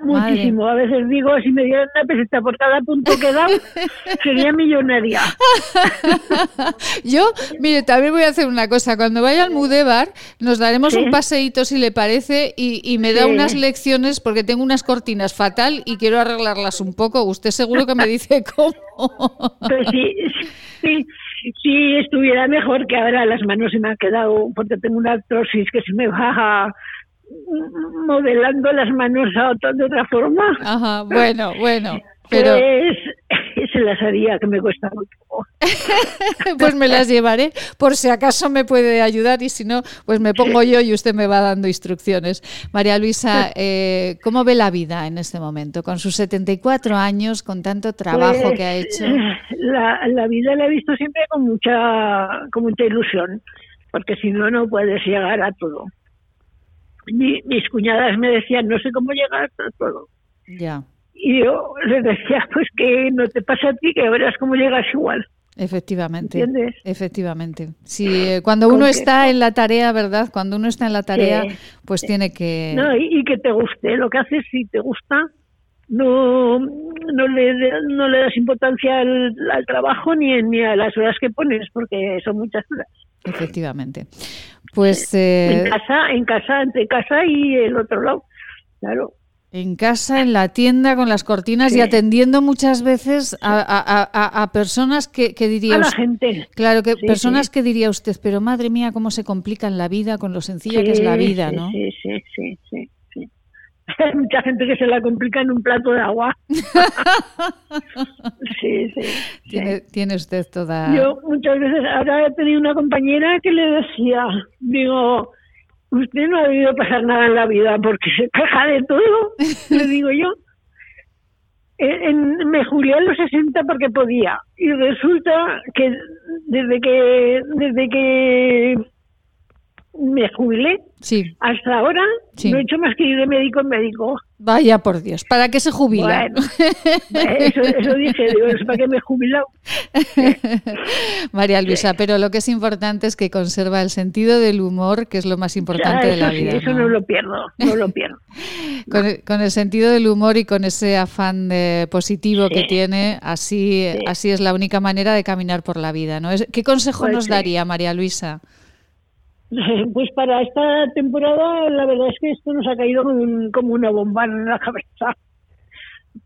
Madre. Muchísimo. A veces digo, si me dieran una peseta por cada punto que dado, sería millonaria. Yo, mire, también voy a hacer una cosa. Cuando vaya al Mudévar, nos daremos Sí. un paseíto, si le parece, y, y me da Sí. unas lecciones porque tengo unas cortinas fatal y quiero arreglarlas un poco. Usted seguro que me dice cómo. Pues sí, sí, sí estuviera mejor que ahora las manos se me han quedado, porque tengo una artrosis que se me va modelando las manos a otra, de otra forma. Ajá, bueno, bueno. Pero Pues se las haría, que me cuesta muy poco. pues me las llevaré por si acaso me puede ayudar y si no, pues me pongo yo y usted me va dando instrucciones. María Luisa, eh, ¿cómo ve la vida en este momento? Con sus 74 años, con tanto trabajo Pues, que ha hecho. La, la vida la he visto siempre con mucha, con mucha ilusión, porque si no, no puedes llegar a todo. Mi- mis cuñadas me decían, no sé cómo llegar a todo. Ya. Y yo les decía, pues que no te pasa a ti, que verás cómo llegas igual. Efectivamente, ¿Entiendes? efectivamente. Si eh, cuando uno está en la tarea, ¿verdad? Cuando uno está en la tarea, Sí, pues tiene que. No, y, y que te guste, lo que haces si te gusta, no, no, le, no le das importancia al, al trabajo ni, ni a las horas que pones, porque son muchas horas. Efectivamente. Pues eh, En casa, en casa, entre casa y el otro lado. Claro. En casa, en la tienda, con las cortinas y atendiendo muchas veces a, a- a- a personas que, que diría A la usted- gente. Claro, que Sí, personas sí. que diría usted, pero madre mía, cómo se complica en la vida con lo sencilla que es la vida, ¿no? Sí, sí, sí, sí, sí. Hay mucha gente que se la complica en un plato de agua. sí, sí. Tiene, tiene usted toda. Yo muchas veces, ahora he tenido una compañera que le decía, digo, usted no ha debido pasar nada en la vida porque se queja de todo, le digo yo. En- en- me jubilé a los 60 porque podía y resulta que desde que desde que me jubilé Sí, hasta ahora Sí. no he hecho más que ir de médico en médico. vaya por Dios, ¿para qué se jubila? Bueno, eso, eso dije, digo, es para que me he jubilado. María Luisa, pero lo que es importante es que conserva el sentido del humor, que es lo más importante Ya, de la sí, vida. eso ¿no? no lo pierdo, no lo pierdo. Con, el, con el sentido del humor y con ese afán de positivo que tiene, así, Sí. así es la única manera de caminar por la vida. ¿no? ¿Qué consejo Pues nos daría María Luisa? Pues para esta temporada la verdad es que esto nos ha caído como, un- como una bomba en la cabeza.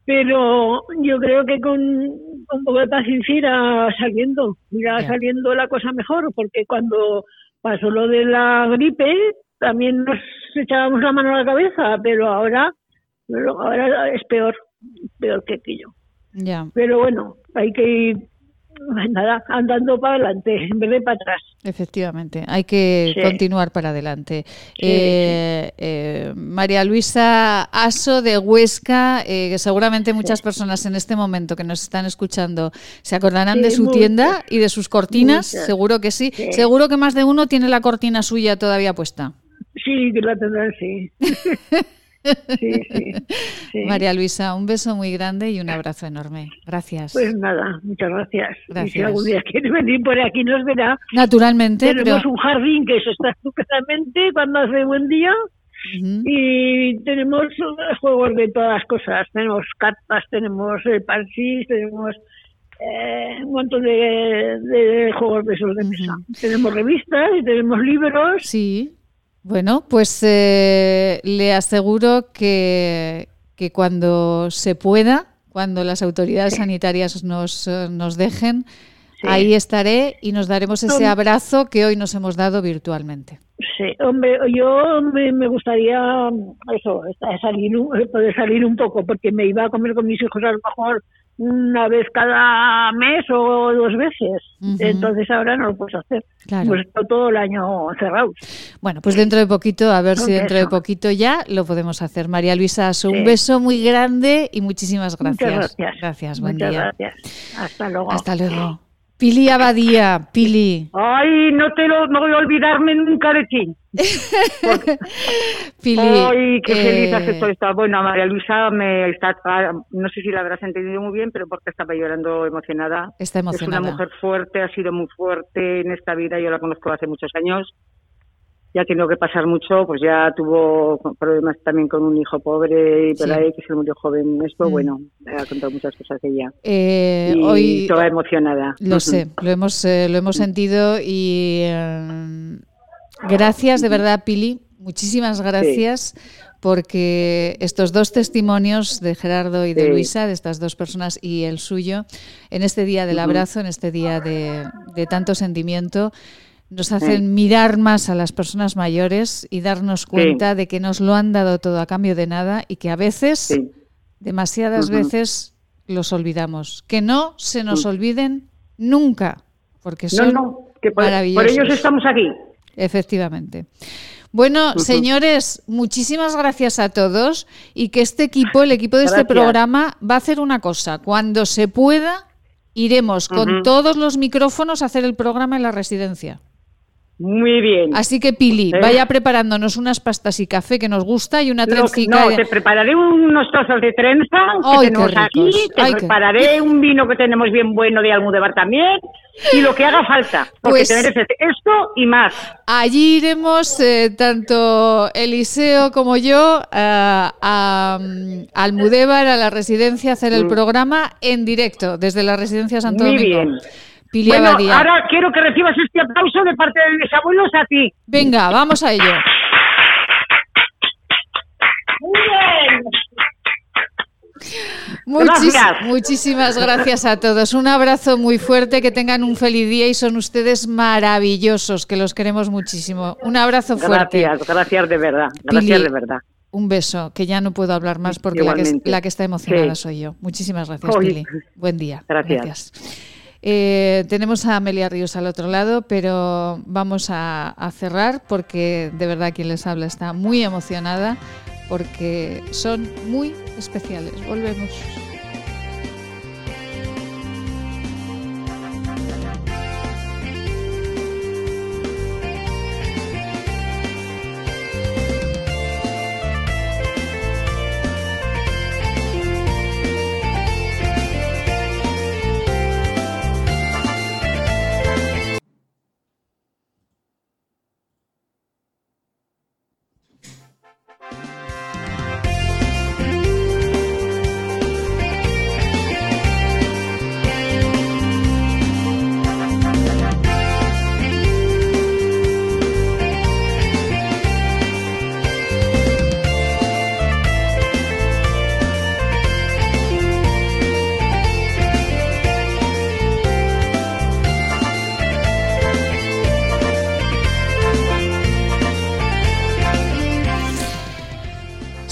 pero yo creo que con, un poco de paciencia irá saliendo, irá saliendo la cosa mejor, porque cuando pasó lo de la gripe también nos echábamos la mano a la cabeza, pero ahora, pero ahora es peor, peor que aquello. Ya. Pero bueno, hay que ir nada, andando para adelante en vez de para atrás. Efectivamente, hay que Sí. continuar para adelante. Eh, eh, María Luisa Aso de Huesca, eh, que seguramente muchas personas en este momento que nos están escuchando se acordarán de su muchas. tienda y de sus cortinas, Muchas. seguro que sí. Sí. Seguro que más de uno tiene la cortina suya todavía puesta. Sí, que la tendrán, sí. sí, sí, sí. María Luisa, un beso muy grande y un abrazo enorme. Gracias. Pues nada, muchas gracias. Y si Gracias. algún día quiere venir por aquí nos verá. Naturalmente, Tenemos pero- un jardín que eso está estupendamente cuando hace buen día. Y tenemos juegos de todas las cosas. Tenemos cartas, tenemos eh, parchís, tenemos eh, un montón de, de juegos de esos de mesa. Tenemos revistas y tenemos libros. Sí. Bueno, pues eh, le aseguro que, que cuando se pueda, cuando las autoridades sanitarias nos, eh, nos dejen, Sí. ahí estaré y nos daremos ese abrazo que hoy nos hemos dado virtualmente. Sí, hombre, yo me, me gustaría eso, salir, poder salir un poco, porque me iba a comer con mis hijos a lo mejor una vez cada mes o dos veces. Entonces ahora no lo puedes hacer. Claro. Estado todo el año encerrados. Bueno, pues dentro de poquito, a ver si dentro de poquito ya lo podemos hacer. María Luisa un beso muy grande y muchísimas gracias. Muchas gracias. Gracias, buen Muchas día. gracias. Hasta luego. Hasta luego. Pili Abadía, Pili. Ay, no te lo, no voy a olvidarme nunca de ti. Pili. Ay, qué eh, feliz acepto esta. Bueno, María Luisa me está, no sé si la habrás entendido muy bien, pero porque estaba llorando emocionada. Está emocionada. Es una mujer fuerte, ha sido muy fuerte en esta vida. Yo la conozco hace muchos años. Ya ha tenido que pasar mucho, pues ya tuvo problemas también con un hijo pobre y por Sí. ahí que se murió joven. Esto, Mm. bueno, ha contado muchas cosas ella. Eh, y hoy toda emocionada. Lo sé, lo hemos, eh, lo hemos sentido y eh, gracias de verdad, Pili. Muchísimas gracias porque estos dos testimonios de Gerardo y de Sí. Luisa, de estas dos personas y el suyo, en este día del abrazo, en este día de, de tanto sentimiento, nos hacen mirar más a las personas mayores y darnos cuenta de que nos lo han dado todo a cambio de nada y que a veces, demasiadas veces, los olvidamos. Que no se nos olviden nunca, porque son no, que por, por maravillosos. ellos estamos aquí. Efectivamente. Bueno, señores, muchísimas gracias a todos y que este equipo, el equipo de este programa, va a hacer una cosa. Cuando se pueda, iremos con todos los micrófonos a hacer el programa en la residencia. Muy bien. Así que, Pili, Eh. vaya preparándonos unas pastas y café que nos gusta y una trencica. no, te prepararé unos trozos de trenza que tenemos aquí, te Ay, qué- prepararé un vino que tenemos bien bueno de Almudebar también y lo que haga falta, porque Pues- te mereces esto y más. Allí iremos eh, tanto Eliseo como yo eh, a, mm, Almudévar, a la residencia, a hacer el Mm. programa en directo desde la residencia Santo Muy Domingo. bien. Pili bueno, Abadía. ahora quiero que recibas este aplauso de parte de mis abuelos a ti. Venga, vamos a ello. Muy bien. Muchis- Gracias. Muchísimas gracias a todos. Un abrazo muy fuerte, que tengan un feliz día y son ustedes maravillosos, que los queremos muchísimo. Un abrazo fuerte. Gracias, gracias de verdad, gracias Pili, de verdad. Un beso, que ya no puedo hablar más porque la que, Igualmente. la que está emocionada Sí. soy yo. Muchísimas gracias, Ay. Pili. Buen día. Gracias. Eh, tenemos a Amelia Ríos al otro lado, pero vamos a, a cerrar porque de verdad quien les habla está muy emocionada porque son muy especiales. Volvemos.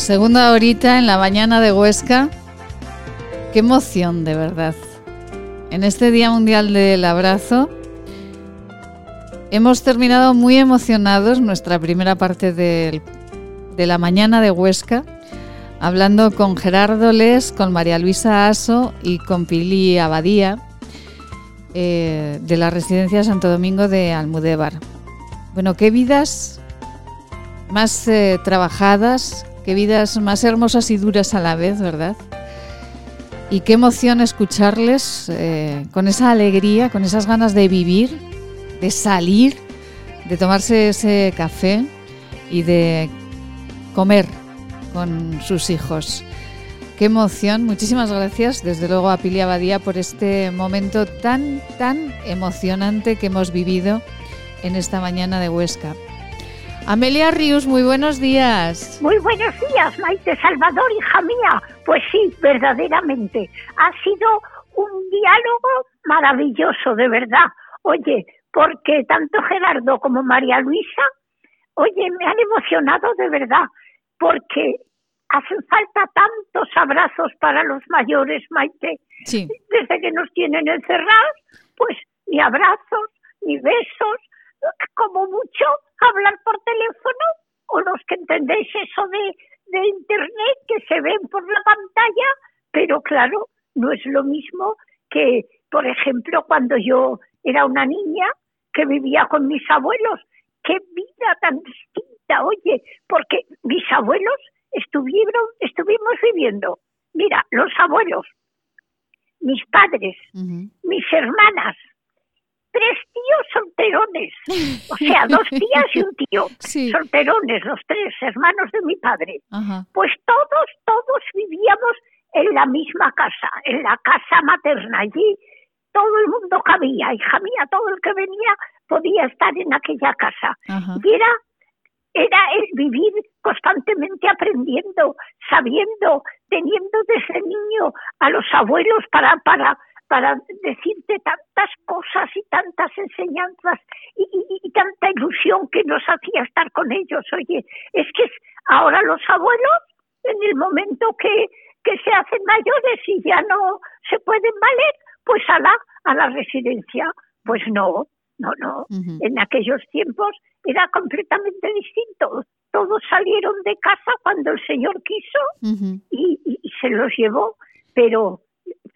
Segunda horita en la mañana de Huesca. Qué emoción, de verdad. En este Día Mundial del Abrazo hemos terminado muy emocionados nuestra primera parte de la mañana de Huesca, hablando con Gerardo Les, con María Luisa Aso y con Pili Abadía eh, de la Residencia Santo Domingo de Almudévar. Bueno, qué vidas más eh, trabajadas, qué vidas más hermosas y duras a la vez, ¿verdad? Y qué emoción escucharles eh, con esa alegría, con esas ganas de vivir, de salir, de tomarse ese café y de comer con sus hijos. Qué emoción. Muchísimas gracias, desde luego, a Pili Abadía por este momento tan, tan emocionante que hemos vivido en esta mañana de Huesca. Amelia Rius, muy buenos días. Muy buenos días, Maite Salvador, hija mía. Pues sí, verdaderamente. Ha sido un diálogo maravilloso, de verdad. Oye, porque tanto Gerardo como María Luisa, oye, me han emocionado de verdad, porque hacen falta tantos abrazos para los mayores, Maite. Sí. Desde que nos tienen encerrados, pues ni abrazos, ni besos, como mucho hablar por teléfono o los que entendéis eso de, de internet que se ven por la pantalla, pero claro, no es lo mismo que, por ejemplo, cuando yo era una niña que vivía con mis abuelos. Qué vida tan distinta, oye, porque mis abuelos estuvieron, estuvimos viviendo. Mira, los abuelos, mis padres, mis hermanas, tres tíos solterones, o sea, dos tías y un tío, solterones, los tres hermanos de mi padre. Ajá. Pues todos, todos vivíamos en la misma casa, en la casa materna. Allí todo el mundo cabía, hija mía, todo el que venía podía estar en aquella casa. Ajá. Y era, era el vivir constantemente aprendiendo, sabiendo, teniendo desde niño a los abuelos para, para, para decirte tantas cosas y tantas enseñanzas y, y- y tanta ilusión que nos hacía estar con ellos. Oye, es que ahora los abuelos, en el momento que, que se hacen mayores y ya no se pueden valer, pues a la, a la residencia. Pues no, no, no. En aquellos tiempos era completamente distinto. Todos salieron de casa cuando el Señor quiso y, y- y se los llevó, pero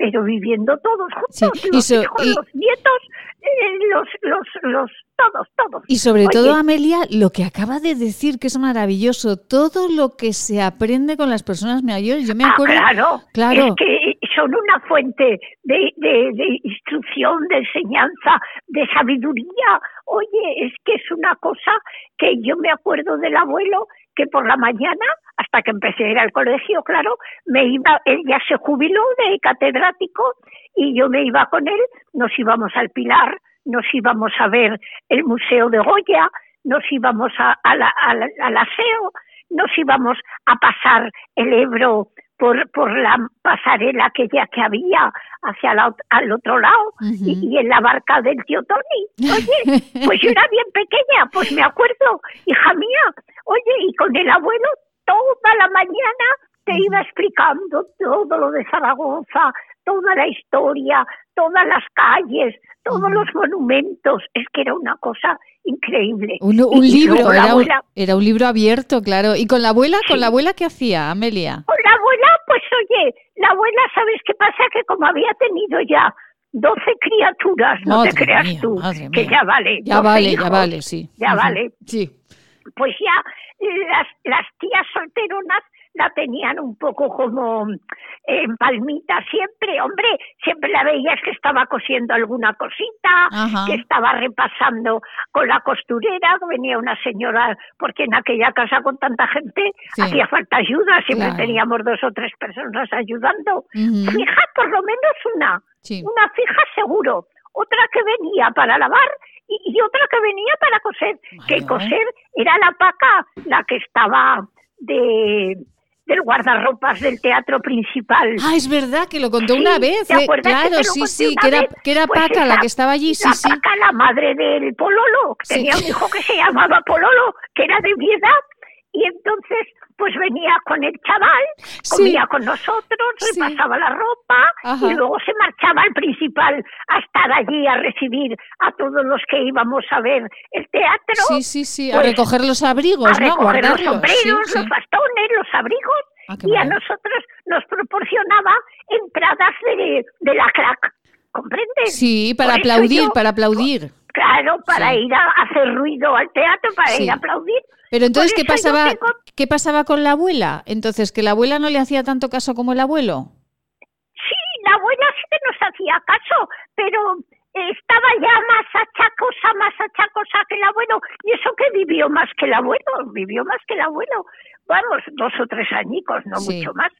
pero viviendo todos juntos, Sí, y los so- hijos, y- los nietos, eh, los, los, los, todos, todos. Y sobre Oye, todo, Amelia, lo que acaba de decir, que es maravilloso, todo lo que se aprende con las personas mayores. Yo me Ah, acuerdo. claro, claro. es que son una fuente de, de, de instrucción, de enseñanza, de sabiduría. Oye, es que es una cosa que yo me acuerdo del abuelo que por la mañana, hasta que empecé a ir al colegio, claro, me iba, él ya se jubiló de catedrático y yo me iba con él, nos íbamos al Pilar, nos íbamos a ver el Museo de Goya, nos íbamos a, la- al aseo, nos íbamos a pasar el Ebro por, por la pasarela aquella que había hacia la al otro lado y, y en la barca del tío Tony. Oye, pues yo era bien pequeña, pues me acuerdo, hija mía, oye, y con el abuelo toda la mañana te iba explicando todo lo de Zaragoza, toda la historia, todas las calles, todos los monumentos. Es que era una cosa increíble. Un, libro, la era un, abuela- era un libro abierto, claro. ¿Y con la abuela? ¿Con la abuela qué hacía, Amelia? Con la abuela, pues oye, la abuela, ¿sabes qué pasa? Que como había tenido ya 12 criaturas, no Madre te creas mía, tú, que ya vale. Ya 12 vale, ya vale, sí. Ya vale. Sí. Pues ya las, las tías solteronas la tenían un poco como eh, en palmita siempre, hombre, siempre la veías que estaba cosiendo alguna cosita, Ajá. que estaba repasando con la costurera, venía una señora, porque en aquella casa con tanta gente Sí. hacía falta ayuda, siempre Claro. teníamos dos o tres personas ayudando. Fija, por lo menos una, Sí. una fija seguro, otra que venía para lavar y, y otra que venía para coser, que coser era la paca, la que estaba de del guardarropas del teatro principal. Ah, es verdad que lo contó una Sí, vez. ¿te eh, Claro, sí, sí, una que era, que era Pues Paca la esa- que estaba allí, sí, la sí. Paca, la madre del Pololo, que Sí. tenía un hijo que se llamaba Pololo, que era de mi edad, y entonces, pues venía con el chaval, Sí. comía con nosotros, Sí. repasaba la ropa Ajá. y luego se marchaba al principal a estar allí a recibir a todos los que íbamos a ver el teatro. Sí, sí, sí, a Pues, recoger los abrigos, a ¿no? recoger los Guardarlos. Sí, sombreros, sí. los bastones, los abrigos Ah, y a nosotros nos proporcionaba entradas de, de la crack. ¿Comprendes? Sí, para Por aplaudir, yo- para aplaudir. Claro, para Sí. ir a hacer ruido al teatro, para Sí. ir a aplaudir. Pero entonces, ¿qué pasaba, tengo- ¿qué pasaba con la abuela? Entonces, ¿que la abuela no le hacía tanto caso como el abuelo? Sí, la abuela sí que nos hacía caso, pero estaba ya más achacosa, más achacosa que el abuelo. Y eso que vivió más que el abuelo, vivió más que el abuelo. Vamos, dos o tres añicos, no Sí. mucho más.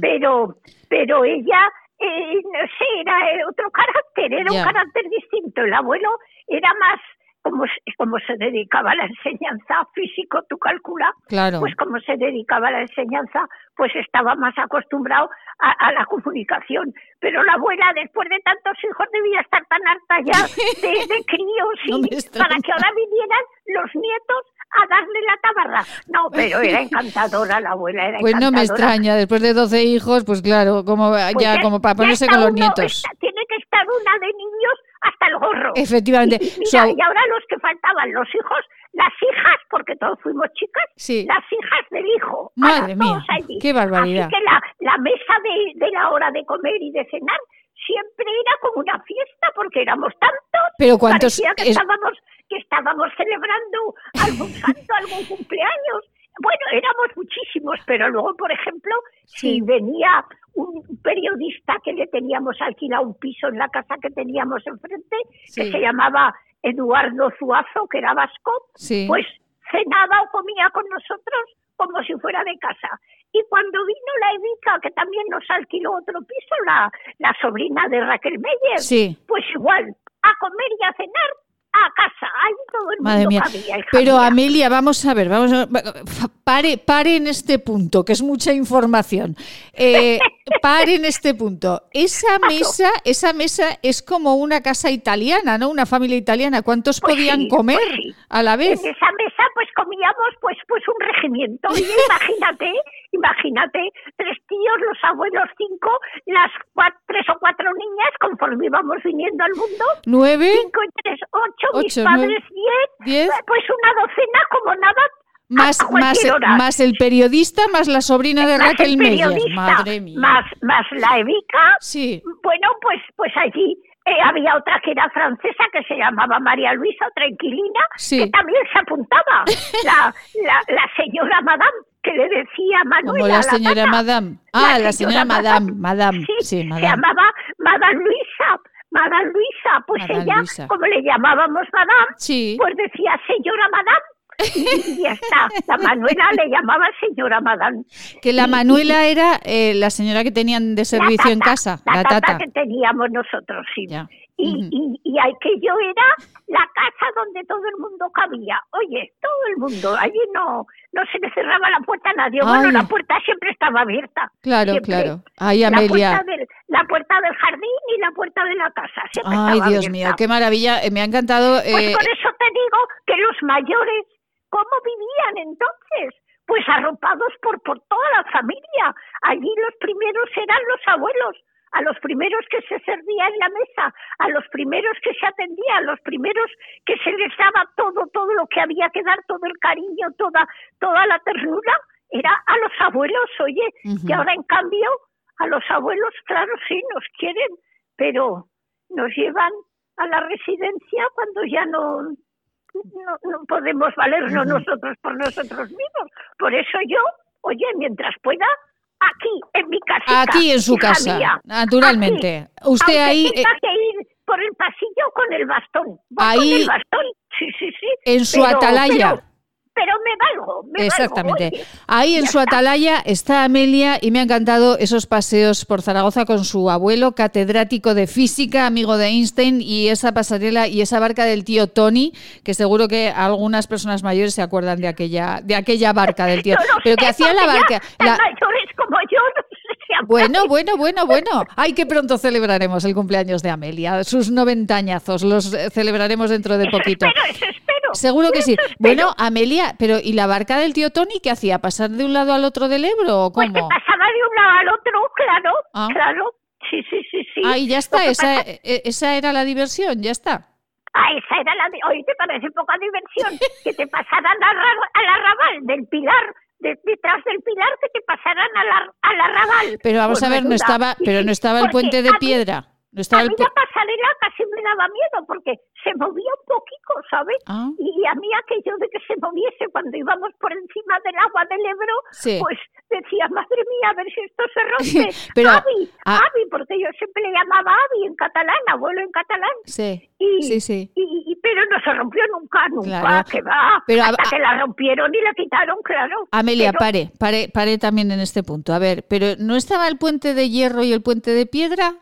Pero, pero ella, eh, no sé, era otro carácter, era un carácter distinto. El abuelo era más, como, se- como se dedicaba a la enseñanza físico, tú calcula, Claro. pues como se dedicaba a la enseñanza, pues estaba más acostumbrado a, a la comunicación. Pero la abuela, después de tantos hijos, debía estar tan harta ya de, de críos No para que ahora vinieran los nietos a darle la tabarra. No, pero era encantadora la abuela, era Pues no me encantadora. extraña, después de 12 hijos, pues claro, como Pues ya como para ponerse con los uno, nietos. está- tiene que estar una de niños hasta el gorro. Efectivamente. Y, mira, y ahora los que faltaban, los hijos, las hijas, porque todos fuimos chicas, Sí. las hijas del hijo. Madre mía, allí. qué barbaridad. Así que la, la mesa de, de la hora de comer y de cenar siempre era como una fiesta, porque éramos tantos. Pero ¿cuántos Parecía que es- estábamos, que estábamos celebrando algún santo, algún cumpleaños. Bueno, éramos muchísimos, pero luego, por ejemplo, si venía un periodista que le teníamos alquilado un piso en la casa que teníamos enfrente, Sí. que se llamaba Eduardo Zuazo, que era vasco, Sí. pues cenaba o comía con nosotros como si fuera de casa. Y cuando vino la Evica, que también nos alquiló otro piso, la, la sobrina de Raquel Meyer, Sí. pues igual, a comer y a cenar a casa. Ahí todo el Madre mundo mía. cabía, Pero mía. Amelia, vamos a ver, vamos a pare, pare en este punto, que es mucha información. Eh, pare en este punto. Esa mesa, esa mesa es como una casa italiana, ¿no? Una familia italiana. ¿Cuántos Pues podían sí, comer pues sí. a la vez? En esa mesa pues comíamos pues pues un regimiento. Y imagínate, imagínate, tres tíos, los abuelos cinco, las tres o cuatro niñas, conforme íbamos viniendo al mundo, ¿Nueve? cinco y tres, ocho, mis Ocho, padres nueve, diez, diez. pues una docena como nada. Más, más, hora. más el periodista, más la sobrina de Más Raquel el Meyer. periodista, Madre mía. Más, más la Evica. Sí. Bueno, pues, pues allí eh, había otra que era francesa que se llamaba María Luisa, otra inquilina, Sí. que también se apuntaba. La, la, la señora Madame, que le decía Manuela. Como la señora tata. Madame. Ah, la señora Madame, Madame. Sí, Se Madame. llamaba Madame Luisa. Madame Luisa, pues Madame ella, Luisa. como le llamábamos Madame, Sí. pues decía señora Madame. Y ya está. La Manuela le llamaba señora Madame. Que la Manuela era eh, la señora que tenían de servicio en casa, la la tata, tata. que teníamos nosotros, sí. Ya. Y, Ujú. y, y aquello era la casa donde todo el mundo cabía. Oye, todo el mundo. Allí no, no se le cerraba la puerta a nadie. Bueno, la puerta siempre estaba abierta. Claro, Siempre. claro. Ay, La Amelia. puerta, del, la puerta del jardín y la puerta de la casa. Siempre Ay, Dios abierta. mío, qué maravilla. Eh, Me ha encantado. Pues eh, por eso te digo que los mayores, ¿cómo vivían entonces? Pues arropados por, por toda la familia. Allí los primeros eran los abuelos, a los primeros que se servía en la mesa, a los primeros que se atendía, a los primeros que se les daba todo, todo lo que había que dar, todo el cariño, toda, toda la ternura, era a los abuelos, oye, Ujú. y ahora en cambio a los abuelos, claro, sí, nos quieren, pero nos llevan a la residencia cuando ya no, no, no podemos valernos nosotros por nosotros mismos. Por eso yo, oye, mientras pueda, aquí, en mi casa. Aquí en su casa, naturalmente. Usted ahí, Tenga eh, que ir por el pasillo con el bastón. Voy Ahí, con el bastón, sí, sí, sí. en su pero- atalaya. Pero, pero me valgo, me Exactamente. Ahí en Ya su atalaya está Amelia y me ha encantado esos paseos por Zaragoza con su abuelo, catedrático de física, amigo de Einstein, y esa pasarela y esa barca del tío Tony, que seguro que algunas personas mayores se acuerdan de aquella, de aquella barca del tío. Pero que hacía la barca. la- mayores como yo, no Bueno, bueno, bueno, bueno. Ay, que pronto celebraremos el cumpleaños de Amelia. Sus 90 añazos los eh, celebraremos dentro de Eso poquito. espero, eso espero. Seguro que sí. Bueno, Amelia, pero ¿y la barca del tío Tony qué hacía? ¿Pasar de un lado al otro del Ebro o Pues que cómo? pasaba de un lado al otro, claro, Ah. claro. Sí, sí, sí, sí. Ah, y ya está, esa, pasa- e- esa era la diversión, ya está. Ah, esa era la... Oye, ¿te parece poca diversión? que te pasaran al arrabal del Pilar, de- detrás del Pilar, que te pasaran al ar- al arrabal. Pero vamos Pues a ver, no estaba, pero no estaba el puente de piedra. No A estaba mí la pasarela casi me daba miedo porque se movía un poquito, ¿sabes? Ah. Y a mí aquello de que se moviese cuando íbamos por encima del agua del Ebro, Sí. pues decía, madre mía, a ver si esto se rompe. Pero, Avi, ah. Porque yo siempre le llamaba Avi en catalán, abuelo en catalán. Sí, Y, sí, sí. y- y- pero no se rompió nunca, nunca, Claro. que va. Pero hasta a- que la rompieron y la quitaron, claro. Amelia, Pero- pare, pare, pare también en este punto. A ver, pero ¿no estaba el puente de hierro y el puente de piedra?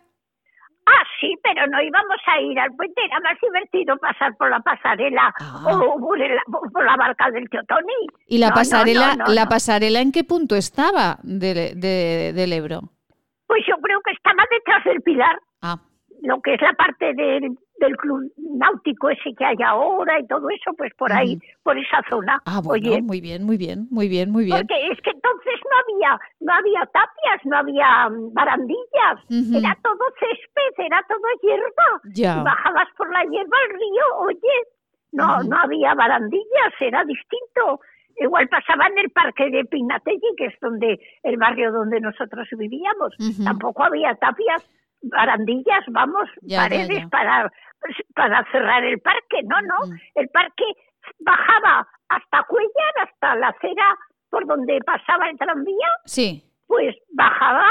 Ah, sí, pero no íbamos a ir al puente, era más divertido pasar por la pasarela o por, el- por la barca del tío Tony. Ah. ¿Y la No, pasarela, no, no, la pasarela en qué punto estaba de- de- del Ebro? Pues yo creo que estaba detrás del pilar, Ah, lo que es la parte del, del club náutico ese que hay ahora y todo eso, pues por ahí, por esa zona. ah bueno, Oye, muy bien, muy bien, muy bien, muy bien. Porque es que entonces no había, no había tapias, no había mm, barandillas, era todo césped, era todo hierba. Ya. Y bajabas por la hierba al río, oye, no, no había barandillas, era distinto. Igual pasaba en el parque de Pinategui, que es donde el barrio donde nosotros vivíamos. Tampoco había tapias, barandillas, vamos, Ya, paredes ya. para para cerrar el parque. No, no, el parque bajaba hasta Cuellar, hasta la acera por donde pasaba el tranvía, Sí. pues bajaba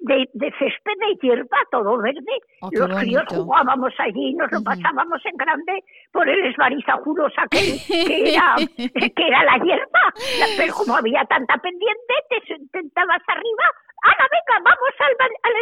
de, de césped de hierba, todo verde. Oh, Los críos jugábamos allí, nos lo pasábamos en grande por el esbarizajuros aquel que era, que era la hierba. Pero como había tanta pendiente, te sentabas arriba. ¡Hala, venga, vamos al, al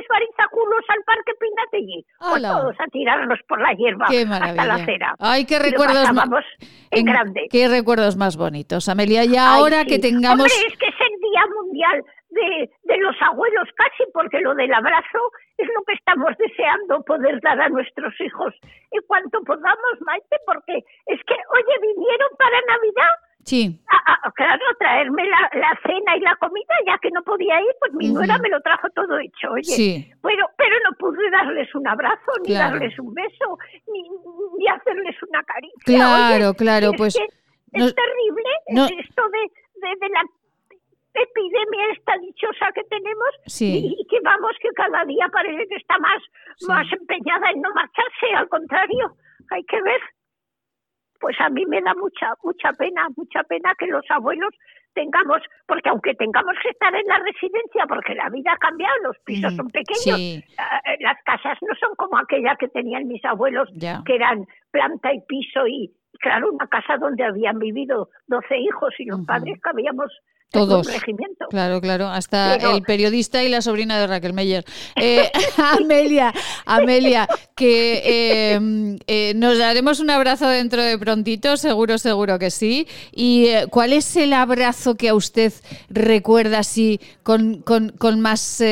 al parque Pinategui! Pues todos a tirarnos por la hierba Qué hasta la acera. Ay, qué Y recuerdos pasábamos en en- grande. Qué recuerdos más bonitos, Amelia. Y Ay, ahora sí. que tengamos Hombre, es que es el Día Mundial de, de los Abuelos casi, porque lo del abrazo es lo que estamos deseando poder dar a nuestros hijos en cuanto podamos, Maite, porque es que, oye, vinieron para Navidad Sí. a, a- claro, traerme la, la cena y la comida, ya que no podía ir, pues mi nuera me lo trajo todo hecho, oye. Sí. Pero, pero no pude darles un abrazo, ni Claro. darles un beso, ni, ni hacerles una caricia. Claro, oye. claro, Es pues, no- es terrible no- esto de, de, de la epidemia esta dichosa que tenemos Sí. y, que vamos que cada día parece que está más, más empeñada en no marcharse, al contrario, hay que ver. Pues a mí me da mucha, mucha pena, mucha pena que los abuelos tengamos, porque aunque tengamos que estar en la residencia, porque la vida ha cambiado, los pisos Ujú, son pequeños, sí. eh, las casas no son como aquella que tenían mis abuelos, que eran planta y piso y, claro, una casa donde habían vivido 12 hijos y los padres que habíamos Todos. regimiento. Claro, claro, hasta Pero- el periodista y la sobrina de Raquel Meyer. Eh, Amelia, Amelia, que eh, eh, nos daremos un abrazo dentro de prontito, seguro, seguro que sí. ¿Y eh, cuál es el abrazo que a usted recuerda así con, con, con más,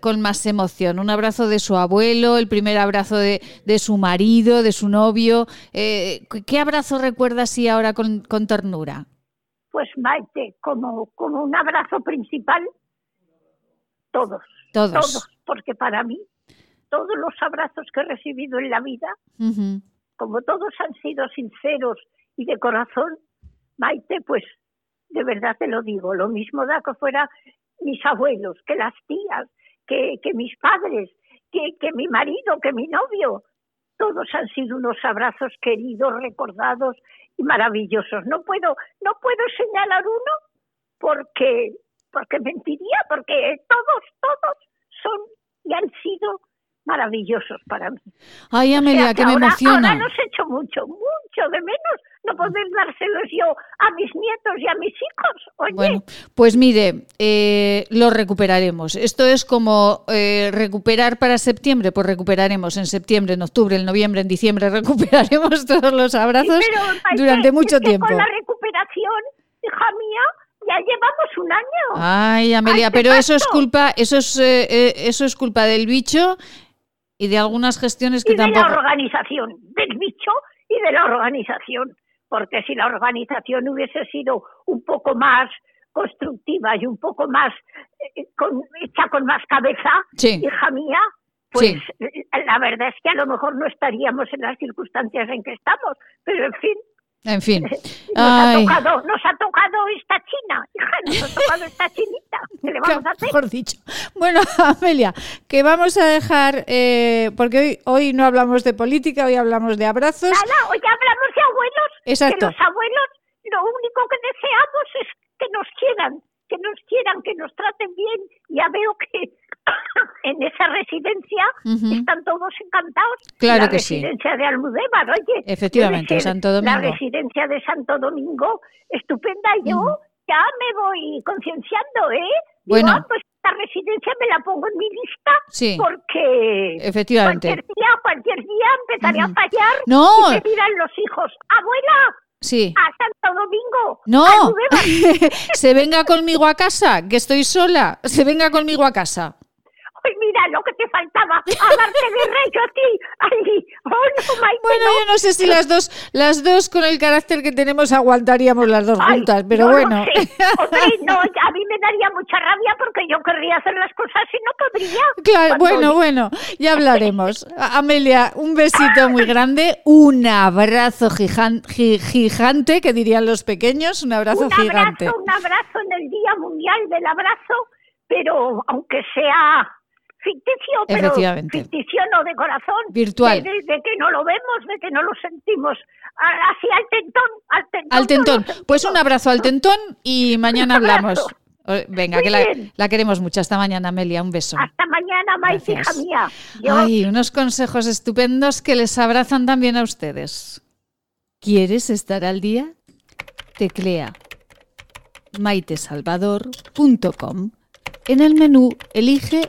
con más emoción? ¿Un abrazo de su abuelo, el primer abrazo de, de su marido, de su novio? ¿Qué abrazo recuerda así ahora con, con ternura? Pues Maite, como, como un abrazo principal, todos. Todos. porque para mí, todos los abrazos que he recibido en la vida, como todos han sido sinceros y de corazón, Maite, pues de verdad te lo digo, lo mismo da que fuera mis abuelos, que las tías, que, que mis padres, que, que mi marido, que mi novio, todos han sido unos abrazos queridos, recordados y maravillosos. No puedo, no puedo señalar uno porque, porque mentiría, porque todos, todos son y han sido maravillosos para mí. Ay, Amelia, O sea, que me ahora, emociona. Ahora los echo mucho, mucho de menos no poder dárselos yo a mis nietos y a mis hijos. Oye, Bueno, pues mire, eh, lo recuperaremos. Esto es como eh, recuperar para septiembre, pues recuperaremos en septiembre, en octubre, en noviembre, en diciembre, recuperaremos todos los abrazos pero, durante mucho es que tiempo. Con la recuperación, hija mía, ya llevamos un año. Ay, Amelia, pero eso es culpa, eso es, eh, eh, eso es culpa del bicho y de algunas gestiones que y de la tampoco. organización, del bicho y de la organización. porque si la organización hubiese sido un poco más constructiva y un poco más eh, con, hecha con más cabeza, Sí. hija mía, pues Sí. eh, la verdad es que a lo mejor no estaríamos en las circunstancias en que estamos, pero en fin, En fin. nos ha tocado, nos ha tocado esta china, hija, nos ha tocado esta chinita, ¿qué le vamos a hacer? Mejor dicho. Bueno, Amelia, que vamos a dejar, eh, porque hoy, hoy no hablamos de política, hoy hablamos de abrazos. Nada, hoy hablamos de abuelos, Exacto. que los abuelos lo único que deseamos es que nos quieran, que nos quieran, que nos traten bien. Ya veo que en esa residencia están todos encantados. Claro la que sí. residencia de Almudévar, oye. Efectivamente, Santo Domingo. La residencia de Santo Domingo, estupenda. Yo ya me voy concienciando, ¿eh? Digo, Bueno. ah, pues esta residencia me la pongo en mi lista Sí. porque Efectivamente. cualquier día, cualquier día empezaré a fallar No. y me dirán los hijos, abuela, Sí. a Santo Domingo. No, a Almudévar". se venga conmigo a casa, que estoy sola. Se venga conmigo a casa. Ay, mira lo que te faltaba, a darte de rey a ti. Ay, oh, no, Maite, Bueno, no. yo no sé si las dos, las dos con el carácter que tenemos aguantaríamos las dos Ay, juntas, pero no lo bueno. sé. Hombre, no, a mí me daría mucha rabia porque yo querría hacer las cosas y no podría. Claro, bueno, bueno, ya hablaremos. Amelia, un besito muy grande, un abrazo gigan- gi- gigante, que dirían los pequeños, un abrazo un gigante. abrazo, un abrazo en el Día Mundial del Abrazo, pero aunque sea ficticio, pero ficticio no de corazón. Virtual. De, de- de que no lo vemos, de que no lo sentimos. Así al tentón, al tentón. Al tentón. Pues un abrazo al tentón y mañana hablamos. Eh, Venga, Muy que la, queremos mucho. Hasta mañana, Amelia. Un beso. Hasta mañana, Maite, hija mía. Yo- Ay, unos consejos estupendos que les abrazan también a ustedes. ¿Quieres estar al día? Teclea maitesalvador.com. En el menú elige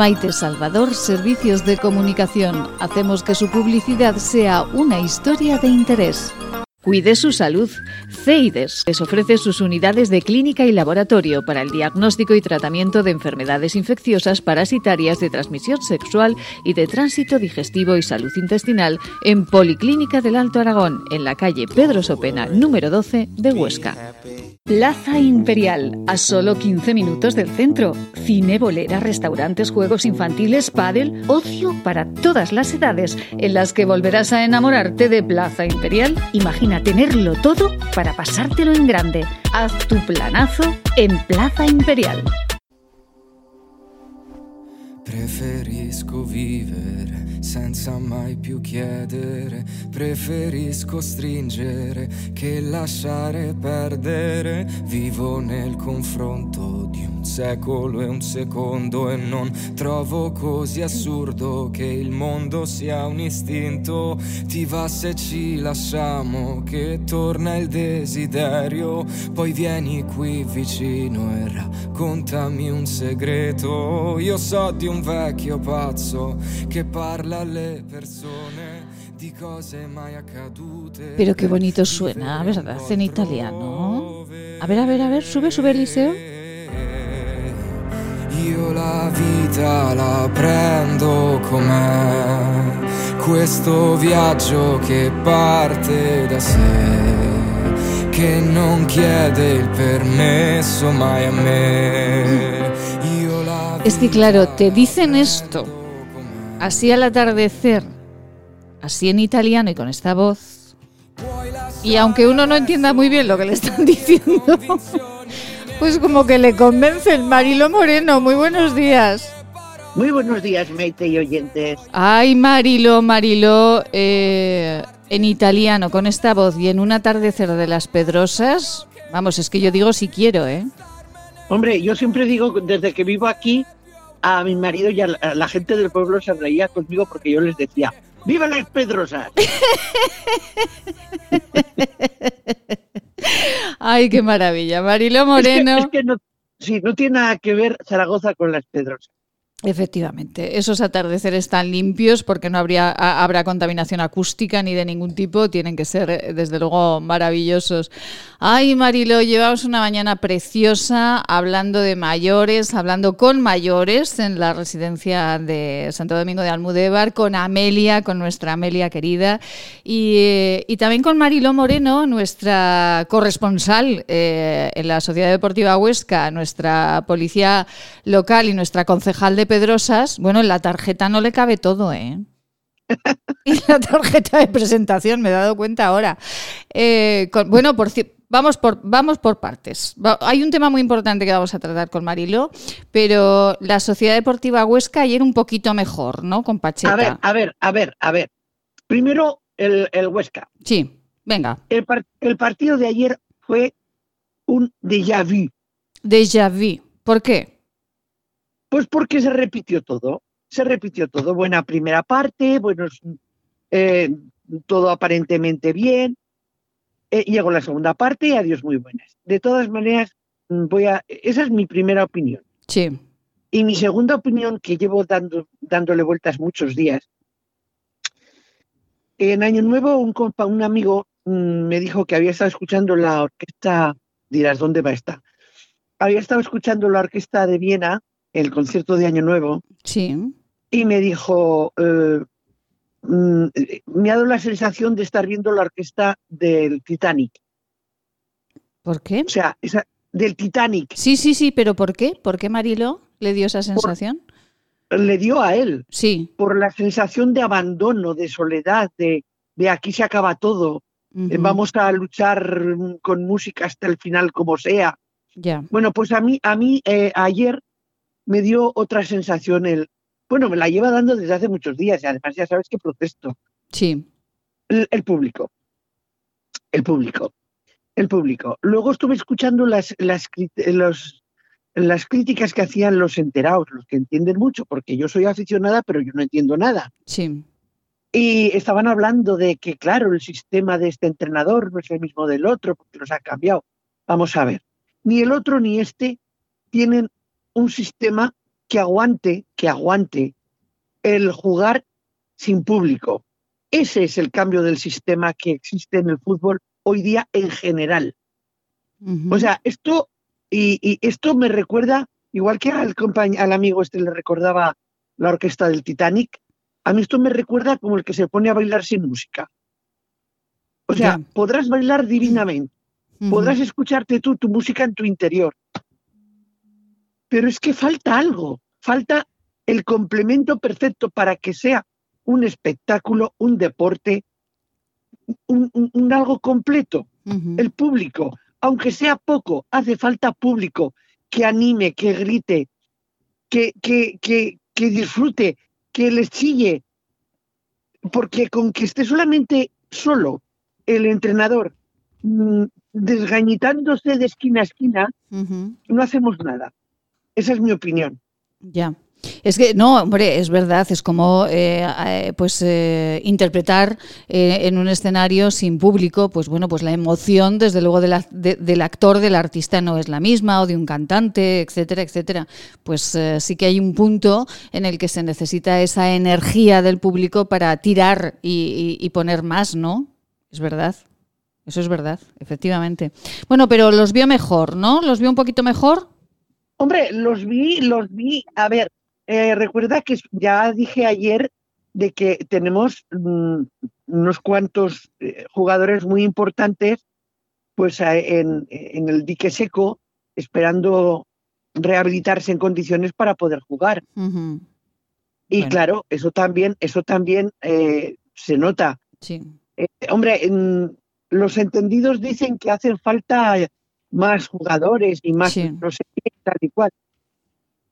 Maite Salvador, Servicios de Comunicación. Hacemos que su publicidad sea una historia de interés. Cuide su salud. CEIDES les ofrece sus unidades de clínica y laboratorio para el diagnóstico y tratamiento de enfermedades infecciosas parasitarias de transmisión sexual y de tránsito digestivo y salud intestinal en Policlínica del Alto Aragón, en la calle Pedro Sopena, número 12 de Huesca. Plaza Imperial, a solo 15 minutos del centro. Cine, bolera, restaurantes, juegos infantiles, pádel, ocio para todas las edades, en las que volverás a enamorarte de Plaza Imperial. Imagina tenerlo todo para pasártelo en grande. Haz tu planazo en Plaza Imperial. Preferisco vivere senza mai più chiedere, preferisco stringere che lasciare perdere. Vivo nel confronto di un secolo e un secondo e non trovo così assurdo che il mondo sia un istinto. Ti va se ci lasciamo che torna il desiderio, poi vieni qui vicino e raccontami un segreto. Io so di un vecchio pazzo che parla alle persone di cose mai accadute. Pero qué bonito suena, ¿verdad? En italiano. A ver, a ver, a ver, sube, sube Eliseo. Io la vita la prendo com'è, questo viaggio che parte da sé, che non chiede il permesso mai a me. Es que claro, te dicen esto así al atardecer, así en italiano y con esta voz. Y aunque uno no entienda muy bien lo que le están diciendo, pues como que le convence el Marilo Moreno. Muy buenos días. Muy buenos días, Meite y oyentes. Ay, Marilo, Marilo, eh, en italiano, con esta voz y en un atardecer de las Pedrosas, vamos, es que yo digo si quiero, ¿eh? Hombre, yo siempre digo, desde que vivo aquí, a mi marido y a la, a la gente del pueblo se reía conmigo porque yo les decía, ¡Viva las Pedrosas! Ay, qué maravilla. Marilo Moreno. Es que, es que no, sí, no tiene nada que ver Zaragoza con las Pedrosas. Efectivamente, esos atardeceres tan limpios, porque no habría, ha- habrá contaminación acústica ni de ningún tipo, tienen que ser, eh, desde luego, maravillosos. Ay, Marilo, llevamos una mañana preciosa hablando de mayores, hablando con mayores en la residencia de Santo Domingo de Almudévar, con Amelia, con nuestra Amelia querida, y, eh, y también con Marilo Moreno, nuestra corresponsal eh, en la Sociedad Deportiva Huesca, nuestra policía local y nuestra concejal de Pedrosas. Bueno, en la tarjeta no le cabe todo, ¿eh? y la tarjeta de presentación, me he dado cuenta ahora. Eh, con- bueno, por, vamos, por, vamos por partes. Va- hay un tema muy importante que vamos a tratar con Marilo, pero la Sociedad Deportiva Huesca ayer un poquito mejor, ¿no? Con Pacheta. A ver, a ver, a ver, a ver. Primero, el, el Huesca. Sí, venga. El, par- el partido de ayer fue un déjà vu. Déjà vu. ¿Por qué? Pues porque se repitió todo. Se repitió todo. Buena primera parte, buenos, eh, todo aparentemente bien. Eh, llegó la segunda parte y adiós muy buenas. De todas maneras, mm, voy a. Esa es mi primera opinión. Sí. Y mi segunda opinión, que llevo dando, dándole vueltas muchos días. En Año Nuevo, un, compa, un amigo mm, me dijo que había estado escuchando la orquesta, dirás, ¿dónde va esta? Había estado escuchando la orquesta de Viena, el concierto de Año Nuevo, Sí. y me dijo, eh, mm, me ha dado la sensación de estar viendo la orquesta del Titanic. ¿Por qué? O sea, esa, del Titanic. Sí, sí, sí, pero ¿por qué? ¿Por qué Marilo le dio esa sensación? Le dio a él. Sí. Por la sensación de abandono, de soledad, de, de aquí se acaba todo. Vamos a luchar con música hasta el final como sea. Ya. Bueno, pues a mí, a mí eh, ayer me dio otra sensación. El, bueno, me la lleva dando desde hace muchos días y además ya sabes que protesto. Sí. El, el público. El público. El público. Luego estuve escuchando las, las, los, las críticas que hacían los enterados, los que entienden mucho, porque yo soy aficionada, pero yo no entiendo nada. Sí. Y estaban hablando de que, claro, el sistema de este entrenador no es el mismo del otro, porque los ha cambiado. Vamos a ver, ni el otro ni este tienen un sistema que aguante, que aguante el jugar sin público. Ese es el cambio del sistema que existe en el fútbol hoy día en general. O sea, esto y, y esto me recuerda, igual que al, al amigo este le recordaba la orquesta del Titanic, a mí esto me recuerda como el que se pone a bailar sin música. O sea, podrás bailar divinamente, podrás escucharte tú tu música en tu interior, pero es que falta algo, falta el complemento perfecto para que sea un espectáculo, un deporte, un, un- un algo completo. El público, aunque sea poco, hace falta público que anime, que grite, que, que, que, que que disfrute, que les chille, porque con que esté solamente solo el entrenador mm, desgañitándose de esquina a esquina, no hacemos nada. Esa es mi opinión. Ya. Es que no, hombre, es verdad, es como eh, eh, pues eh, interpretar eh, en un escenario sin público, pues bueno, pues la emoción desde luego de la- de- del actor, del artista no es la misma, o de un cantante, etcétera, etcétera. Pues eh, sí que hay un punto en el que se necesita esa energía del público para tirar y, y- y poner más, ¿no? Es verdad. Eso es verdad, efectivamente. Bueno, pero los vio mejor, ¿no? ¿Los vio un poquito mejor? Hombre, los vi, los vi. A ver, eh, recuerda que ya dije ayer de que tenemos mm, unos cuantos eh, jugadores muy importantes pues en, en el dique seco esperando rehabilitarse en condiciones para poder jugar. Y Bueno. claro, eso también, eso también eh, se nota. Sí. Eh, hombre, en- los entendidos dicen que hacen falta más jugadores y más Sí. no sé qué, tal y cual.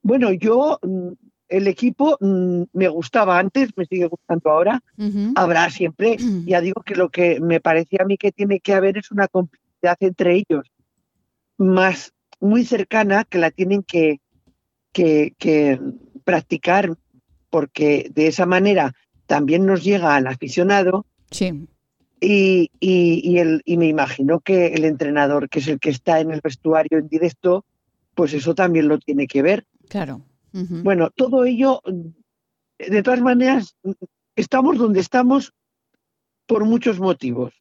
Bueno, yo, mm, el equipo mm, me gustaba antes, me sigue gustando ahora. Habrá siempre, ya digo que lo que me parecía a mí que tiene que haber es una complicidad entre ellos, más muy cercana que la tienen que, que, que practicar, porque de esa manera también nos llega al aficionado Sí. Y, y, y el, y me imagino que el entrenador, que es el que está en el vestuario en directo, pues eso también lo tiene que ver. Claro. Bueno, todo ello, de todas maneras, estamos donde estamos por muchos motivos.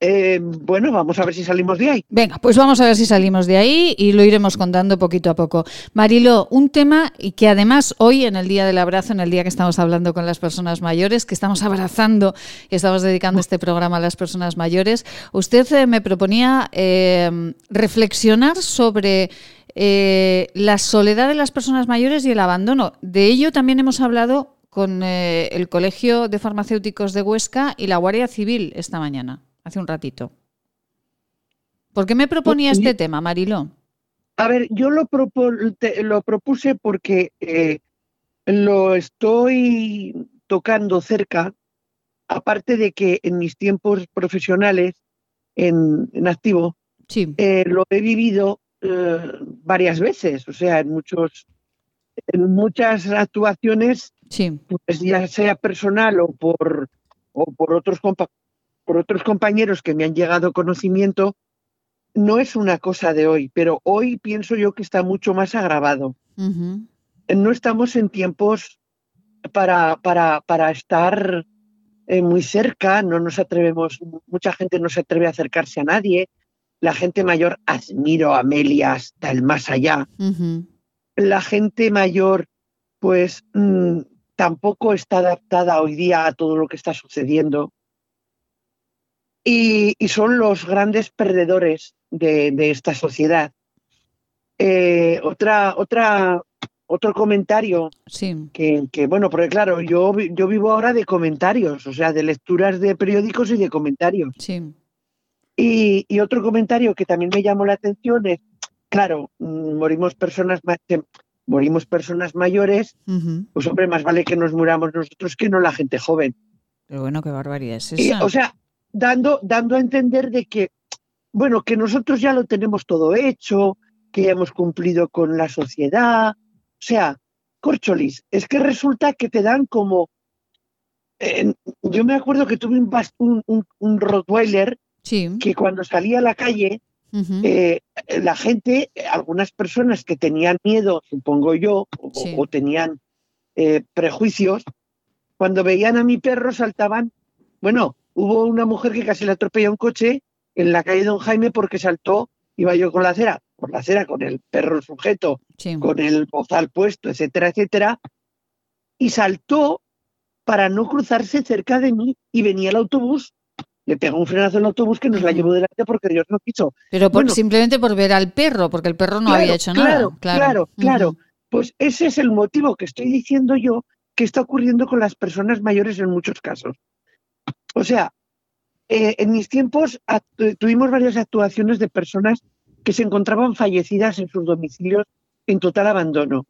Eh, bueno, vamos a ver si salimos de ahí. Venga, pues vamos a ver si salimos de ahí y lo iremos contando poquito a poco. Marilo, un tema y que además hoy en el Día del Abrazo, en el día que estamos hablando con las personas mayores, que estamos abrazando y estamos dedicando este programa a las personas mayores, usted eh, me proponía eh, reflexionar sobre eh, la soledad de las personas mayores y el abandono. De ello también hemos hablado con eh, el Colegio de Farmacéuticos de Huesca y la Guardia Civil esta mañana, hace un ratito. ¿Por qué me proponía este tema, Marilo? A ver, yo lo, propo- te- lo propuse porque eh, lo estoy tocando cerca, aparte de que en mis tiempos profesionales en, en activo eh, lo he vivido eh, varias veces, o sea, en muchos en muchas actuaciones, pues ya sea personal o por o por otros compa- por otros compañeros que me han llegado conocimiento, no es una cosa de hoy, pero hoy pienso yo que está mucho más agravado. No estamos en tiempos para, para, para estar eh, muy cerca, no nos atrevemos, mucha gente no se atreve a acercarse a nadie. La gente mayor, admiro a Amelia hasta el más allá. La gente mayor, pues mm, tampoco está adaptada hoy día a todo lo que está sucediendo. Y, y son los grandes perdedores de, de esta sociedad. Eh, otra, otra, otro comentario Sí. que, que, bueno, porque claro, yo, yo vivo ahora de comentarios, o sea, de lecturas de periódicos y de comentarios. Sí. Y, y otro comentario que también me llamó la atención es, claro, mm, morimos personas, morimos personas mayores, pues hombre, más vale que nos muramos nosotros que no la gente joven. Pero bueno, qué barbaridad es Y, esa. o sea, dando, dando a entender de que, bueno, que nosotros ya lo tenemos todo hecho, que ya hemos cumplido con la sociedad. O sea, corcholis, es que resulta que te dan como... eh, yo me acuerdo que tuve un, un, un- un Rottweiler que cuando salía a la calle, eh, la gente, algunas personas que tenían miedo, supongo yo, o, Sí. o tenían eh, prejuicios, cuando veían a mi perro saltaban. Bueno, hubo una mujer que casi le atropelló un coche en la calle Don Jaime porque saltó, iba yo con la acera, por la acera, con el perro sujeto, con el bozal puesto, etcétera, etcétera, y saltó para no cruzarse cerca de mí y venía el autobús. Le pegó un frenazo al autobús que nos la llevó delante porque Dios no quiso. Pero por- Bueno, simplemente por ver al perro, porque el perro no Claro, había hecho claro, nada. Claro, claro. Pues ese es el motivo que estoy diciendo yo que está ocurriendo con las personas mayores en muchos casos. O sea, eh, en mis tiempos tuvimos varias actuaciones de personas que se encontraban fallecidas en sus domicilios en total abandono.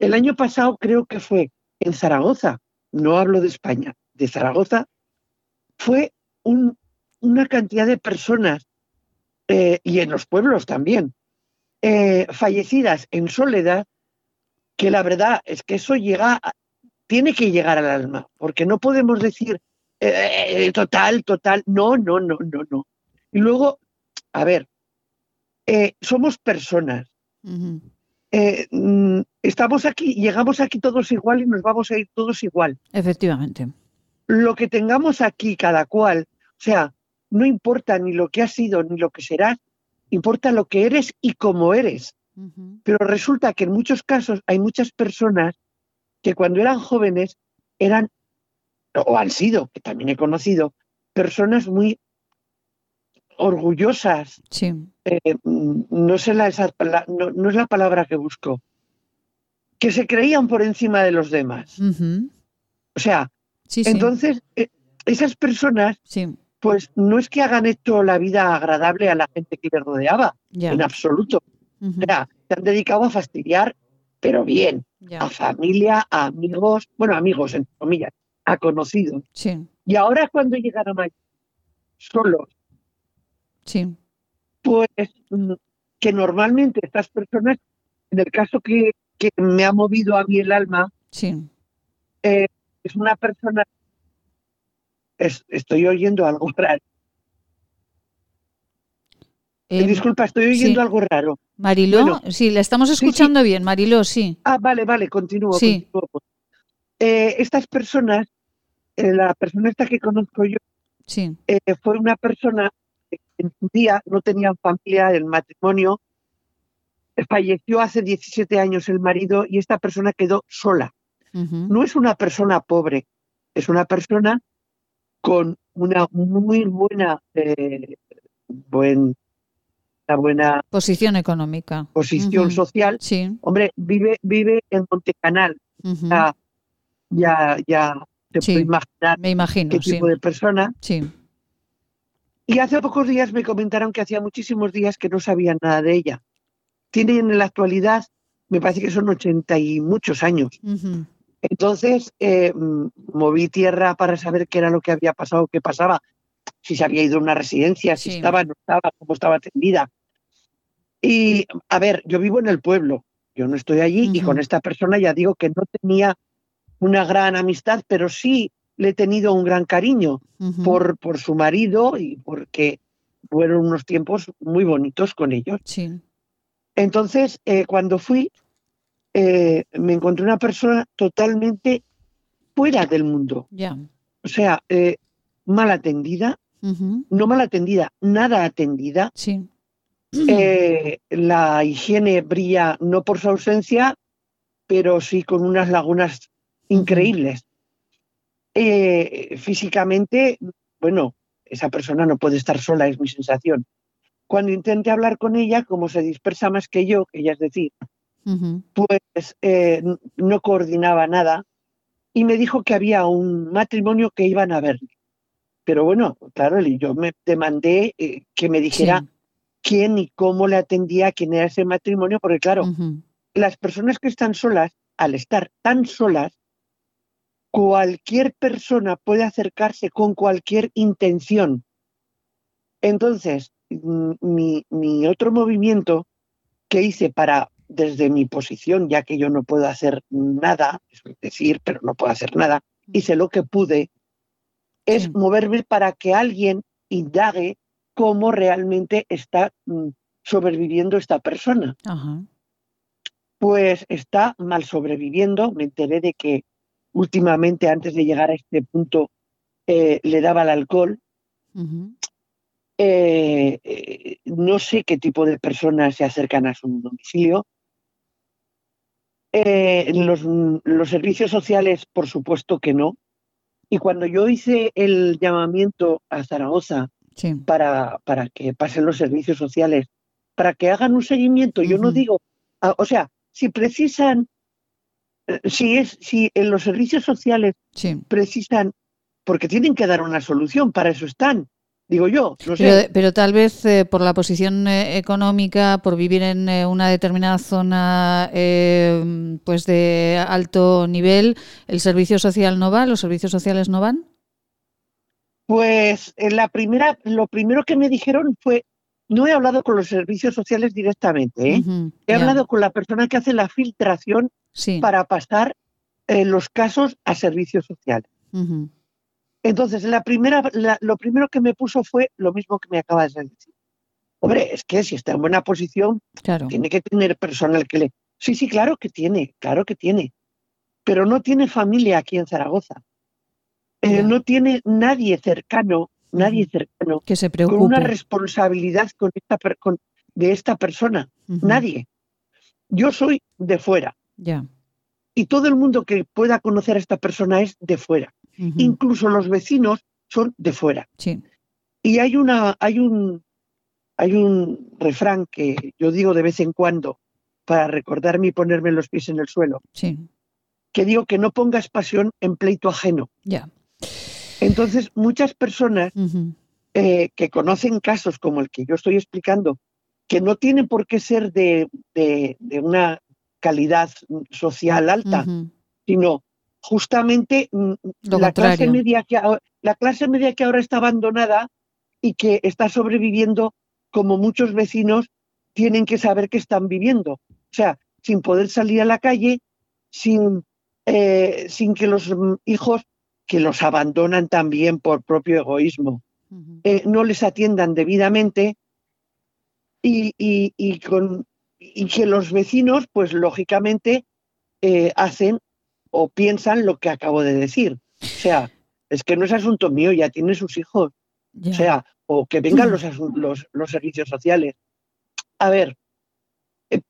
El año pasado creo que fue en Zaragoza, no hablo de España, de Zaragoza, fue un- una cantidad de personas, eh, y en los pueblos también, eh, fallecidas en soledad, que la verdad es que eso llega, tiene que llegar al alma, porque no podemos decir eh, eh, total, total, no, no, no, no, no. Y luego, a ver, eh, somos personas, eh, mm, estamos aquí, llegamos aquí todos igual y nos vamos a ir todos igual. Efectivamente. Lo que tengamos aquí cada cual, o sea, no importa ni lo que has sido ni lo que serás, importa lo que eres y cómo eres. Pero resulta que en muchos casos hay muchas personas que cuando eran jóvenes eran, o han sido, que también he conocido, personas muy orgullosas. Sí. eh, no, sé la, esa- la- no, no es la palabra que busco. Que se creían por encima de los demás. O sea, Sí, sí. entonces eh, esas personas, pues no es que hagan hecho la vida agradable a la gente que les rodeaba, en absoluto. Ujú. O sea, se han dedicado a fastidiar, pero bien, a familia, a amigos, bueno, amigos, entre comillas, a conocidos. Sí, Y ahora cuando llegaron ahí solos, sí. pues mm, que normalmente estas personas, en el caso que, que me ha movido a mí el alma, Sí. eh, es una persona, es- estoy oyendo algo raro. Eh, Em, disculpa, estoy oyendo sí. algo raro. Mariló, Bueno, sí, la estamos sí, sí. escuchando bien, Mariló, sí. Ah, vale, vale, continúo. Sí. continúo. Eh, estas personas, eh, la persona esta que conozco yo, Sí. eh, fue una persona que en su día no tenían familia, el matrimonio, falleció hace 17 años el marido y esta persona quedó sola. No es una persona pobre, es una persona con una muy buena, eh, buen, una buena Posición económica. posición social. Sí. Hombre, vive, vive en Montecanal. Ya, ya se Sí, puede imaginar Me imagino, qué sí. tipo de persona. Sí. Y hace pocos días me comentaron que hacía muchísimos días que no sabían nada de ella. Tienen en la actualidad, me parece que son ochenta y muchos años. Entonces eh, moví tierra para saber qué era lo que había pasado, qué pasaba, si se había ido a una residencia, si Sí. estaba, no estaba, cómo estaba atendida. Y a ver, yo vivo en el pueblo, yo no estoy allí y con esta persona ya digo que no tenía una gran amistad, pero sí le he tenido un gran cariño por, por su marido y porque fueron unos tiempos muy bonitos con ellos. Sí. Entonces, eh, cuando fui, eh, me encontré una persona totalmente fuera del mundo. Ya. O sea, eh, mal atendida, no mal atendida, nada atendida. Sí. La higiene brilla no por su ausencia, pero sí con unas lagunas increíbles. Eh, físicamente, bueno, esa persona no puede estar sola, es mi sensación. Cuando intenté hablar con ella, como se dispersa más que yo, ella es decir, Ujú. pues eh, no coordinaba nada y me dijo que había un matrimonio que iban a ver. Pero bueno, claro, yo me demandé eh, que me dijera quién y cómo le atendía, quién era ese matrimonio, porque claro, Ujú. las personas que están solas, al estar tan solas, cualquier persona puede acercarse con cualquier intención. Entonces, mi, mi otro movimiento que hice para, desde mi posición, ya que yo no puedo hacer nada, es decir, pero no puedo hacer nada, hice lo que pude, es moverme para que alguien indague cómo realmente está mm, sobreviviendo esta persona. Ajá. Pues está mal sobreviviendo. Me enteré de que últimamente, antes de llegar a este punto, eh, le daba el alcohol. Eh, eh, no sé qué tipo de personas se acercan a su domicilio. Los, los servicios sociales, por supuesto que no. Y cuando yo hice el llamamiento a Zaragoza Sí. para, para que pasen los servicios sociales, para que hagan un seguimiento, yo no digo, ah, o sea, si precisan, si es, si en los servicios sociales Sí. precisan, porque tienen que dar una solución, para eso están. Digo yo, no sé. Pero, pero tal vez eh, por la posición eh, económica, por vivir en eh, una determinada zona eh, pues de alto nivel, ¿el servicio social no va? ¿Los servicios sociales no van? Pues en la primera, lo primero que me dijeron fue, no he hablado con los servicios sociales directamente, ¿eh? He hablado con la persona que hace la filtración Sí. para pasar eh, los casos a servicios sociales. Entonces, la primera, la- lo primero que me puso fue lo mismo que me acabas de decir. Hombre, es que si está en buena posición, Claro. tiene que tener personal que le... Sí, sí, claro que tiene, claro que tiene. Pero no tiene familia aquí en Zaragoza. Eh, no tiene nadie cercano, nadie cercano Que se con una preocupe. responsabilidad con esta con- de esta persona. Nadie. Yo soy de fuera Ya. y todo el mundo que pueda conocer a esta persona es de fuera. Incluso los vecinos son de fuera. Sí. Y hay una, hay un, hay un refrán que yo digo de vez en cuando para recordarme y ponerme los pies en el suelo, Sí. que digo que no pongas pasión en pleito ajeno. Ya. Entonces, muchas personas eh, que conocen casos como el que yo estoy explicando, que no tienen por qué ser de, de- de una calidad social alta, sino justamente mm, Lo la clase, media que, ahora- la clase media que ahora está abandonada y que está sobreviviendo como muchos vecinos tienen que saber que están viviendo. O sea, sin poder salir a la calle, sin, eh, sin que los mm, hijos que los abandonan también por propio egoísmo, eh, no les atiendan debidamente y, y- y con, y que los vecinos, pues lógicamente, eh, hacen o piensan lo que acabo de decir. O sea, es que no es asunto mío, ya tiene sus hijos. O sea, o que vengan los, asun- los, los servicios sociales. A ver, eh,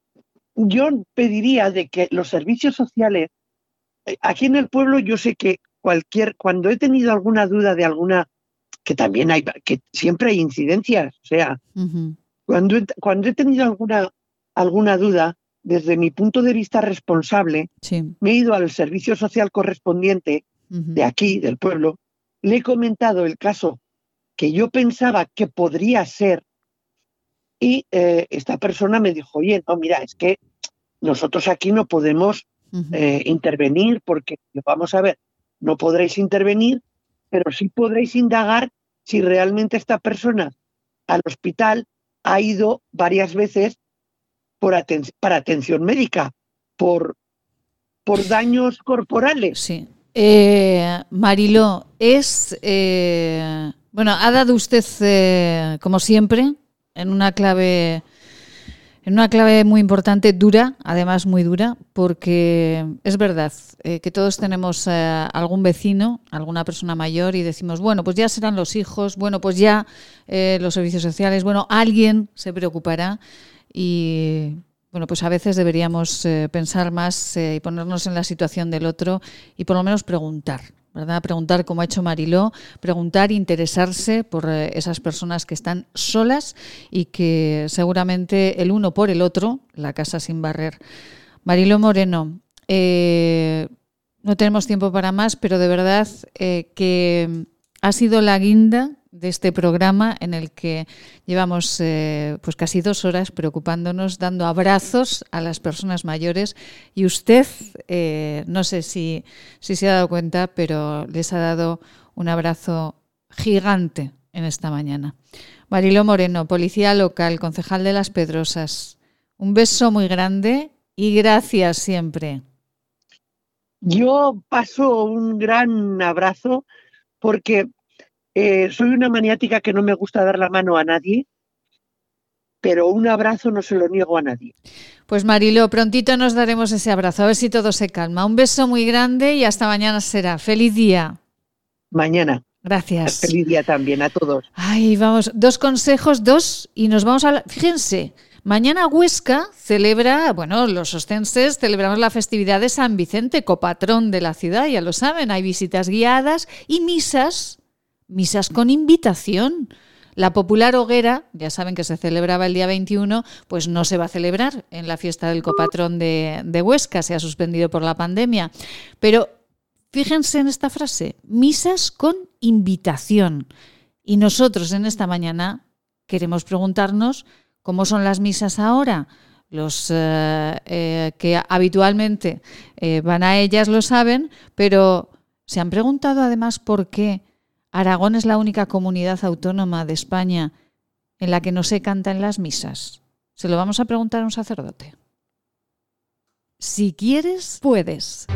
yo pediría de que los servicios sociales, aquí en el pueblo yo sé que cualquier, cuando he tenido alguna duda de alguna, que también hay, que siempre hay incidencias, o sea, Ujú. cuando he, cuando he tenido alguna, alguna duda, desde mi punto de vista responsable, Sí. me he ido al servicio social correspondiente de aquí, del pueblo, le he comentado el caso que yo pensaba que podría ser y eh, esta persona me dijo, oye, no, mira, es que nosotros aquí no podemos eh, intervenir porque, vamos a ver, no podréis intervenir, pero sí podréis indagar si realmente esta persona al hospital ha ido varias veces para atención médica, por, por daños corporales. Sí. Eh, Mariló, es. eh, bueno, ha dado usted, eh, como siempre, en una clave. En una clave muy importante, dura, además muy dura, porque es verdad eh, que todos tenemos eh, algún vecino, alguna persona mayor y decimos, bueno, pues ya serán los hijos, bueno, pues ya eh, los servicios sociales, bueno, alguien se preocupará y bueno, pues a veces deberíamos pensar más y ponernos en la situación del otro y por lo menos preguntar, ¿verdad? Preguntar como ha hecho Mariló, preguntar, interesarse por eh, esas personas que están solas y que seguramente el uno por el otro, la casa sin barrer. Mariló Moreno, eh, no tenemos tiempo para más, pero de verdad eh, que ha sido la guinda de este programa en el que llevamos eh, pues casi dos horas preocupándonos, dando abrazos a las personas mayores y usted, eh, no sé si, si se ha dado cuenta, pero les ha dado un abrazo gigante en esta mañana. Mariló Moreno, policía local, concejal de Las Pedrosas, un beso muy grande y gracias siempre. Yo paso un gran abrazo porque eh, soy una maniática que no me gusta dar la mano a nadie, pero un abrazo no se lo niego a nadie. Pues Mariló, prontito nos daremos ese abrazo, a ver si todo se calma. Un beso muy grande y hasta mañana será. Feliz día. Mañana. Gracias. Feliz día también a todos. Ay, vamos, dos consejos, dos, y nos vamos a... la- Fíjense, mañana Huesca celebra, bueno, los ostenses celebramos la festividad de San Vicente, copatrón de la ciudad, ya lo saben, hay visitas guiadas y misas, misas con invitación. La popular hoguera, ya saben que se celebraba el día 21, pues no se va a celebrar en la fiesta del copatrón de, Huesca, se ha suspendido por la pandemia. Pero fíjense en esta frase, misas con invitación. Y nosotros en esta mañana queremos preguntarnos cómo son las misas ahora. Los eh, eh, que habitualmente eh, van a ellas lo saben, pero ¿se han preguntado además por qué Aragón es la única comunidad autónoma de España en la que no se canta en las misas? Se lo vamos a preguntar a un sacerdote. Si quieres, puedes.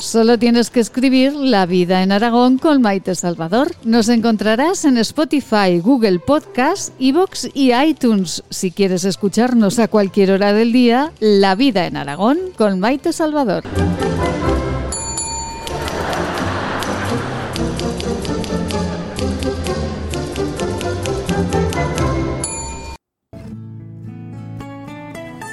Solo tienes que escribir La vida en Aragón con Maite Salvador. Nos encontrarás en Spotify, Google Podcast, Evox y iTunes. Si quieres escucharnos a cualquier hora del día, La vida en Aragón con Maite Salvador.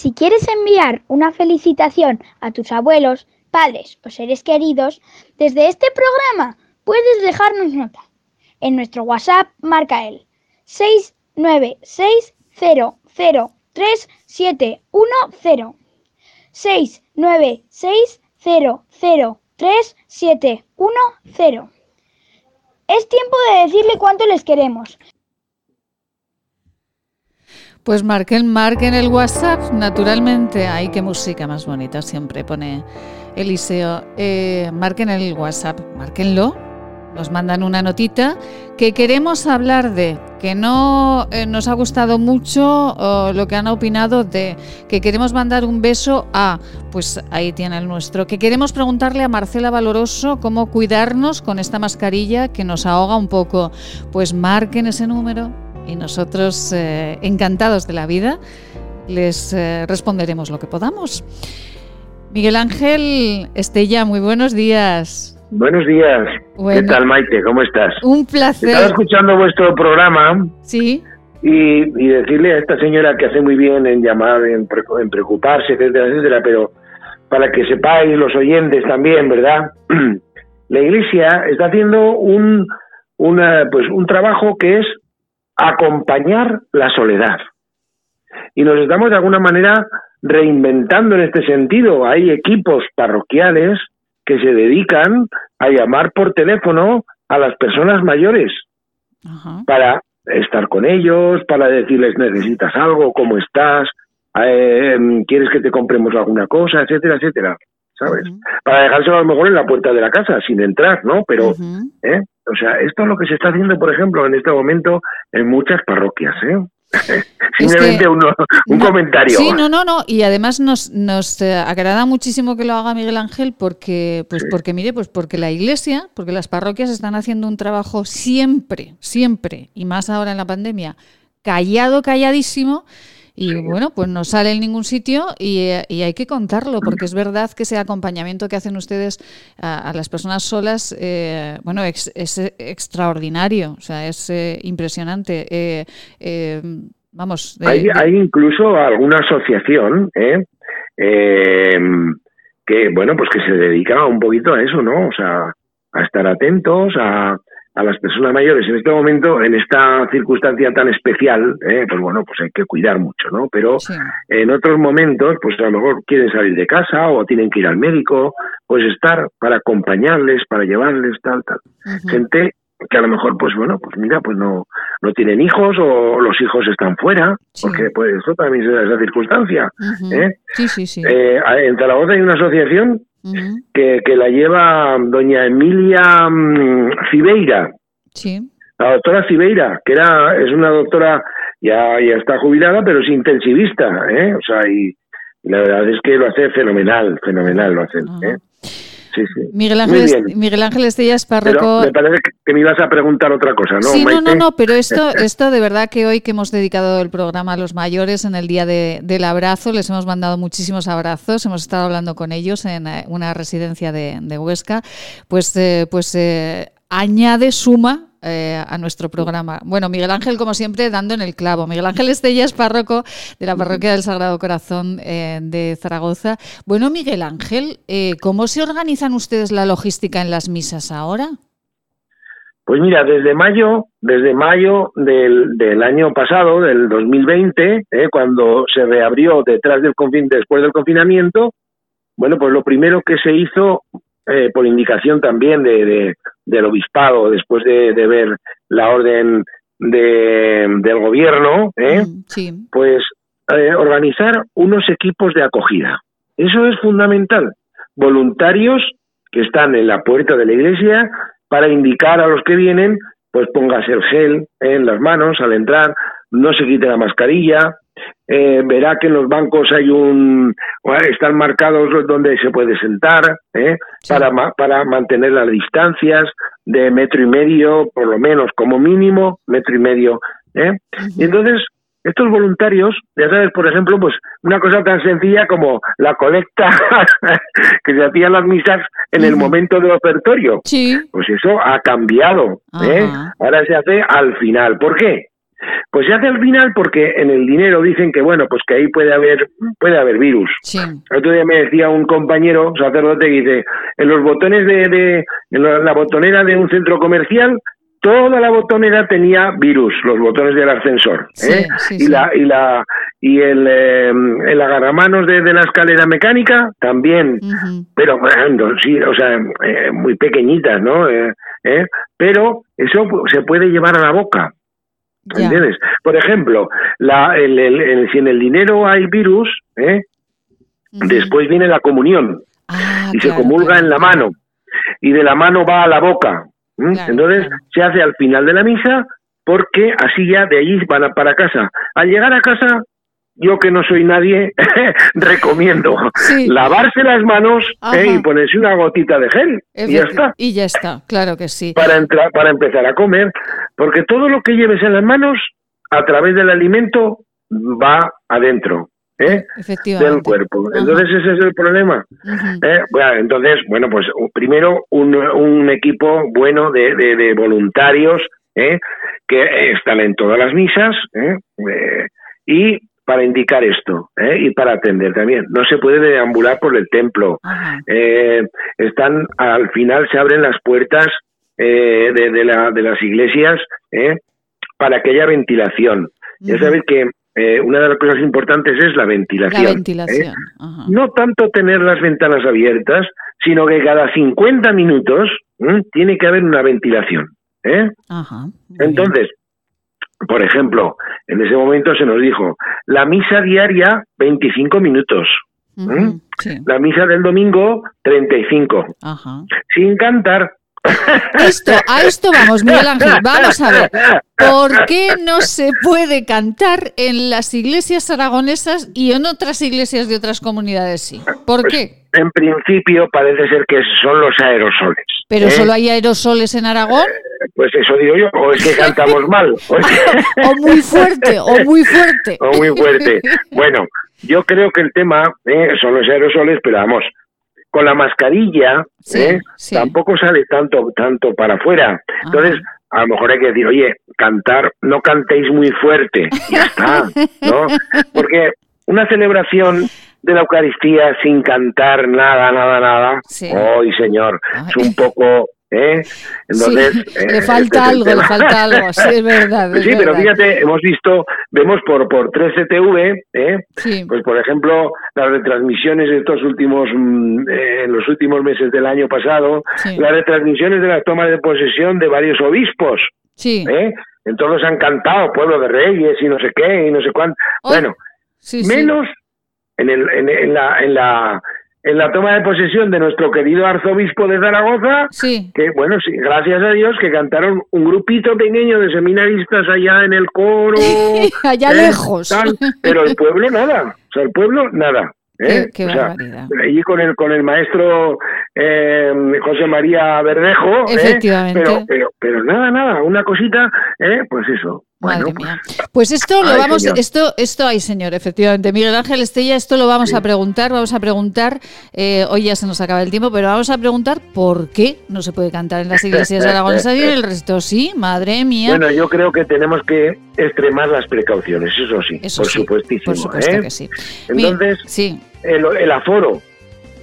Si quieres enviar una felicitación a tus abuelos, padres o seres queridos, desde este programa puedes dejarnos nota. En nuestro WhatsApp marca el 696003710. 696003710. Es tiempo de decirle cuánto les queremos. Pues marquen, marquen el WhatsApp, naturalmente. Ay, qué música más bonita siempre pone Eliseo. Eh, marquen el WhatsApp, márquenlo. Nos mandan una notita que queremos hablar de, que no eh, nos ha gustado mucho lo que han opinado de, que queremos mandar un beso a, pues ahí tiene el nuestro, que queremos preguntarle a Marcela Valoroso cómo cuidarnos con esta mascarilla que nos ahoga un poco. Pues marquen ese número y nosotros, eh, encantados de la vida, les eh, responderemos lo que podamos. Miguel Ángel Estella, muy buenos días. Buenos días. Bueno. ¿Qué tal, Maite? ¿Cómo estás? Un placer. Estaba escuchando vuestro programa Sí, y, y decirle a esta señora que hace muy bien en llamar, en, pre- en preocuparse, etcétera, etcétera, pero para que sepáis los oyentes también, ¿verdad? La Iglesia está haciendo un, una, pues, un trabajo que es acompañar la soledad. Y nos estamos de alguna manera reinventando en este sentido. Hay equipos parroquiales que se dedican a llamar por teléfono a las personas mayores para estar con ellos, para decirles necesitas algo, cómo estás, Eh, quieres que te compremos alguna cosa, etcétera, etcétera, ¿sabes? Para dejárselo a lo mejor en la puerta de la casa sin entrar, ¿no? Pero, ¿eh? O sea, esto es lo que se está haciendo, por ejemplo, en este momento en muchas parroquias, ¿eh? Simplemente uno- un comentario. Sí, no, no, no. Y además nos, nos eh, agrada muchísimo que lo haga Miguel Ángel porque, pues porque mire, pues porque la iglesia, porque las parroquias están haciendo un trabajo siempre, siempre, y más ahora en la pandemia, callado, calladísimo. Y bueno, pues no sale en ningún sitio y, y hay que contarlo, porque es verdad que ese acompañamiento que hacen ustedes a, a las personas solas, eh, bueno, es, extraordinario, o sea, es eh, impresionante. Eh, eh, vamos, de- Hay, de- hay incluso alguna asociación ¿eh? Eh, que, bueno, pues que se dedica un poquito a eso, ¿no? O sea, a estar atentos a, a las personas mayores. En este momento, en esta circunstancia tan especial, ¿eh? pues bueno, pues hay que cuidar mucho, ¿no? Pero en otros momentos, pues a lo mejor quieren salir de casa o tienen que ir al médico, pues estar para acompañarles, para llevarles, tal, tal. Gente que a lo mejor, pues bueno, pues mira, pues no, no tienen hijos o los hijos están fuera, porque pues eso también da esa circunstancia. Ujú. ¿eh? Sí, sí, sí. Eh, en Zaragoza hay una asociación Que, que la lleva doña Emilia mm, Cibeira, Sí. la doctora Cibeira, que era es una doctora ya ya está jubilada, pero es intensivista, ¿eh? O sea, y la verdad es que lo hace fenomenal, fenomenal lo hacen, ¿eh? Sí, sí. Miguel Ángel, Miguel Ángel Estellas Pero Párroco. me parece que- me ibas a preguntar otra cosa, ¿no? Sí, no, no, no, pero esto, esto de verdad que hoy que hemos dedicado el programa a los mayores en el día de- del abrazo, les hemos mandado muchísimos abrazos, hemos estado hablando con ellos en eh, una residencia de, de Huesca, pues, eh, pues eh, añade, suma eh, a nuestro programa. Bueno, Miguel Ángel, como siempre, dando en el clavo. Miguel Ángel Estellas, párroco de la Parroquia del Sagrado Corazón eh, de Zaragoza. Bueno, Miguel Ángel, eh, ¿cómo se organizan ustedes la logística en las misas ahora? Pues mira, desde mayo, desde mayo del, del año pasado, del 2020, eh, cuando se reabrió detrás del confin después del confinamiento, bueno, pues lo primero que se hizo, eh, por indicación también de, de- del obispado, después de, de ver la orden de, del gobierno, eh, Sí. pues eh, organizar unos equipos de acogida. Eso es fundamental. Voluntarios que están en la puerta de la iglesia para indicar a los que vienen, pues póngase el gel en las manos al entrar, no se quite la mascarilla, eh, verá que en los bancos hay un bueno, están marcados donde se puede sentar ¿eh? para ma- para mantener las distancias de metro y medio por lo menos como mínimo metro y medio ¿eh? y entonces estos voluntarios ya sabes por ejemplo pues una cosa tan sencilla como la colecta que se hacía en las misas en el momento del ofertorio pues eso ha cambiado ¿eh? ahora se hace al final ¿por qué? Pues se hace al final porque en el dinero dicen que bueno, pues que ahí puede haber puede haber virus. El otro día me decía un compañero sacerdote que dice, en los botones de, de en la, botonera de un centro comercial toda la botonera tenía virus, los botones del ascensor, ¿eh? sí, y sí. la y la y el, eh, el agarramanos de, de la escalera mecánica también, pero bueno, sí, o sea, eh, muy pequeñitas, ¿no? Eh, Pero eso se puede llevar a la boca. ¿Entiendes? Por ejemplo, la, el, el- el- si en el dinero hay virus, ¿eh? después viene la comunión y se comulga en la mano y de la mano va a la boca. Entonces se hace al final de la misa porque así ya de allí van a- para casa. Al llegar a casa, yo que no soy nadie, recomiendo lavarse las manos ¿eh? Y ponerse una gotita de gel y ya está Y ya está, claro que sí. para entrar para empezar a comer porque todo lo que lleves en las manos a través del alimento va adentro ¿eh? Del cuerpo entonces ese es el problema ¿eh? Bueno, entonces bueno pues primero un, un equipo bueno de, de- de voluntarios ¿eh? que están en todas las misas ¿eh? Y para indicar esto ¿eh? y para atender también no se puede deambular por el templo están al final se abren las puertas eh, de, de la- de las iglesias ¿eh? para que haya ventilación. Ya sabéis que eh, una de las cosas importantes es la ventilación. La ventilación. ¿eh? No tanto tener las ventanas abiertas, sino que cada 50 minutos tiene que haber una ventilación. Entonces, por ejemplo, en ese momento se nos dijo, la misa diaria 25 minutos. La misa del domingo 35. Ajá. Sin cantar. Esto, a esto vamos, Miguel Ángel. Vamos a ver. ¿Por qué no se puede cantar en las iglesias aragonesas y en otras iglesias de otras comunidades sí? ¿Por qué? En principio parece ser que son los aerosoles. ¿Pero ¿eh? solo hay aerosoles en Aragón? Pues eso digo yo, o es que cantamos mal. O, es que- ¿O muy fuerte? ¿O muy fuerte? o muy fuerte. Bueno, yo creo que el tema eh, son los aerosoles, pero vamos, con la mascarilla eh, tampoco sale tanto tanto para afuera. Entonces, a lo mejor hay que decir, oye, cantar, no cantéis muy fuerte, ya está, ¿no? Porque una celebración de la Eucaristía sin cantar nada, nada, nada, ¡ay, señor! Es un poco... ¿Eh? Entonces, Sí, eh, le este falta es el algo, le falta algo, sí, es verdad. es Sí, pero verdad. fíjate, hemos visto, vemos por por 3CTV, ¿eh? Sí. pues por ejemplo, las retransmisiones de estos últimos, mm, eh, en los últimos meses del año pasado, Sí. las retransmisiones de las tomas de posesión de varios obispos, Sí. ¿eh? En todos han cantado Pueblo de Reyes y no sé qué y no sé cuánto. Bueno, Sí, sí. menos en, el, en, en la en la en la toma de posesión de nuestro querido arzobispo de Zaragoza, que bueno, sí, gracias a Dios que cantaron un grupito pequeño de seminaristas allá en el coro, Allá ¿eh? lejos. Tal, pero el pueblo nada, o sea, el pueblo nada. Qué- ¿eh? qué O sea, barbaridad. allí con el con el maestro eh, José María Verdejo, ¿eh? Efectivamente. pero, pero, pero nada, nada, una cosita, ¿eh? pues eso. Bueno, Madre mía. Pues esto lo Ay, vamos, señor. esto, esto, ay señor, efectivamente. Miguel Ángel Estella, esto lo vamos a preguntar, vamos a preguntar, eh, hoy ya se nos acaba el tiempo, pero vamos a preguntar por qué no se puede cantar en las iglesias aragonesas y en el resto sí, madre mía. Bueno, yo creo que tenemos que extremar las precauciones, eso sí, Eso por sí, supuestísimo. por supuesto ¿eh? que sí. Entonces, sí. el, el aforo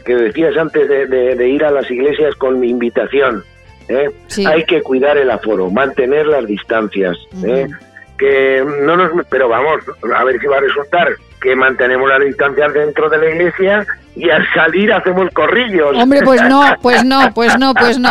que decías antes de, de- de ir a las iglesias con invitación, ¿eh? Sí. hay que cuidar el aforo, mantener las distancias, ¿eh? Que no nos, pero vamos, a ver si va a resultar que mantenemos las distancias dentro de la iglesia y al salir hacemos corrillos. Hombre, pues no, pues no, pues no, pues no.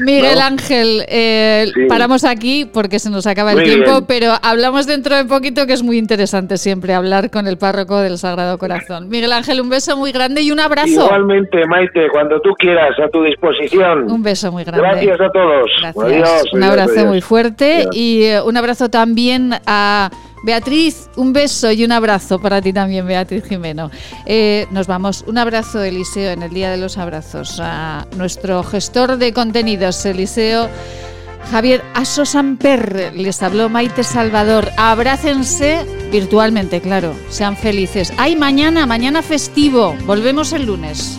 Miguel ¿No? Ángel, eh, Sí. paramos aquí porque se nos acaba el Muy tiempo, bien. pero hablamos dentro de poquito que es muy interesante siempre hablar con el párroco del Sagrado Corazón. Miguel Ángel, un beso muy grande y un abrazo. Igualmente, Maite, cuando tú quieras, a tu disposición. Un beso muy grande. Gracias a todos. Gracias. Adiós, un abrazo adiós. muy fuerte Adiós. y eh, un abrazo también a Beatriz. Un beso y un abrazo para ti también, Beatriz Jimeno. Eh, nos vamos. Un abrazo, Eliseo, en el Día de los Abrazos. A nuestro gestor de contenidos, Eliseo. Javier Aso Samper, les habló Maite Salvador. Abrácense virtualmente, claro. Sean felices. Ay, mañana, mañana festivo. Volvemos el lunes.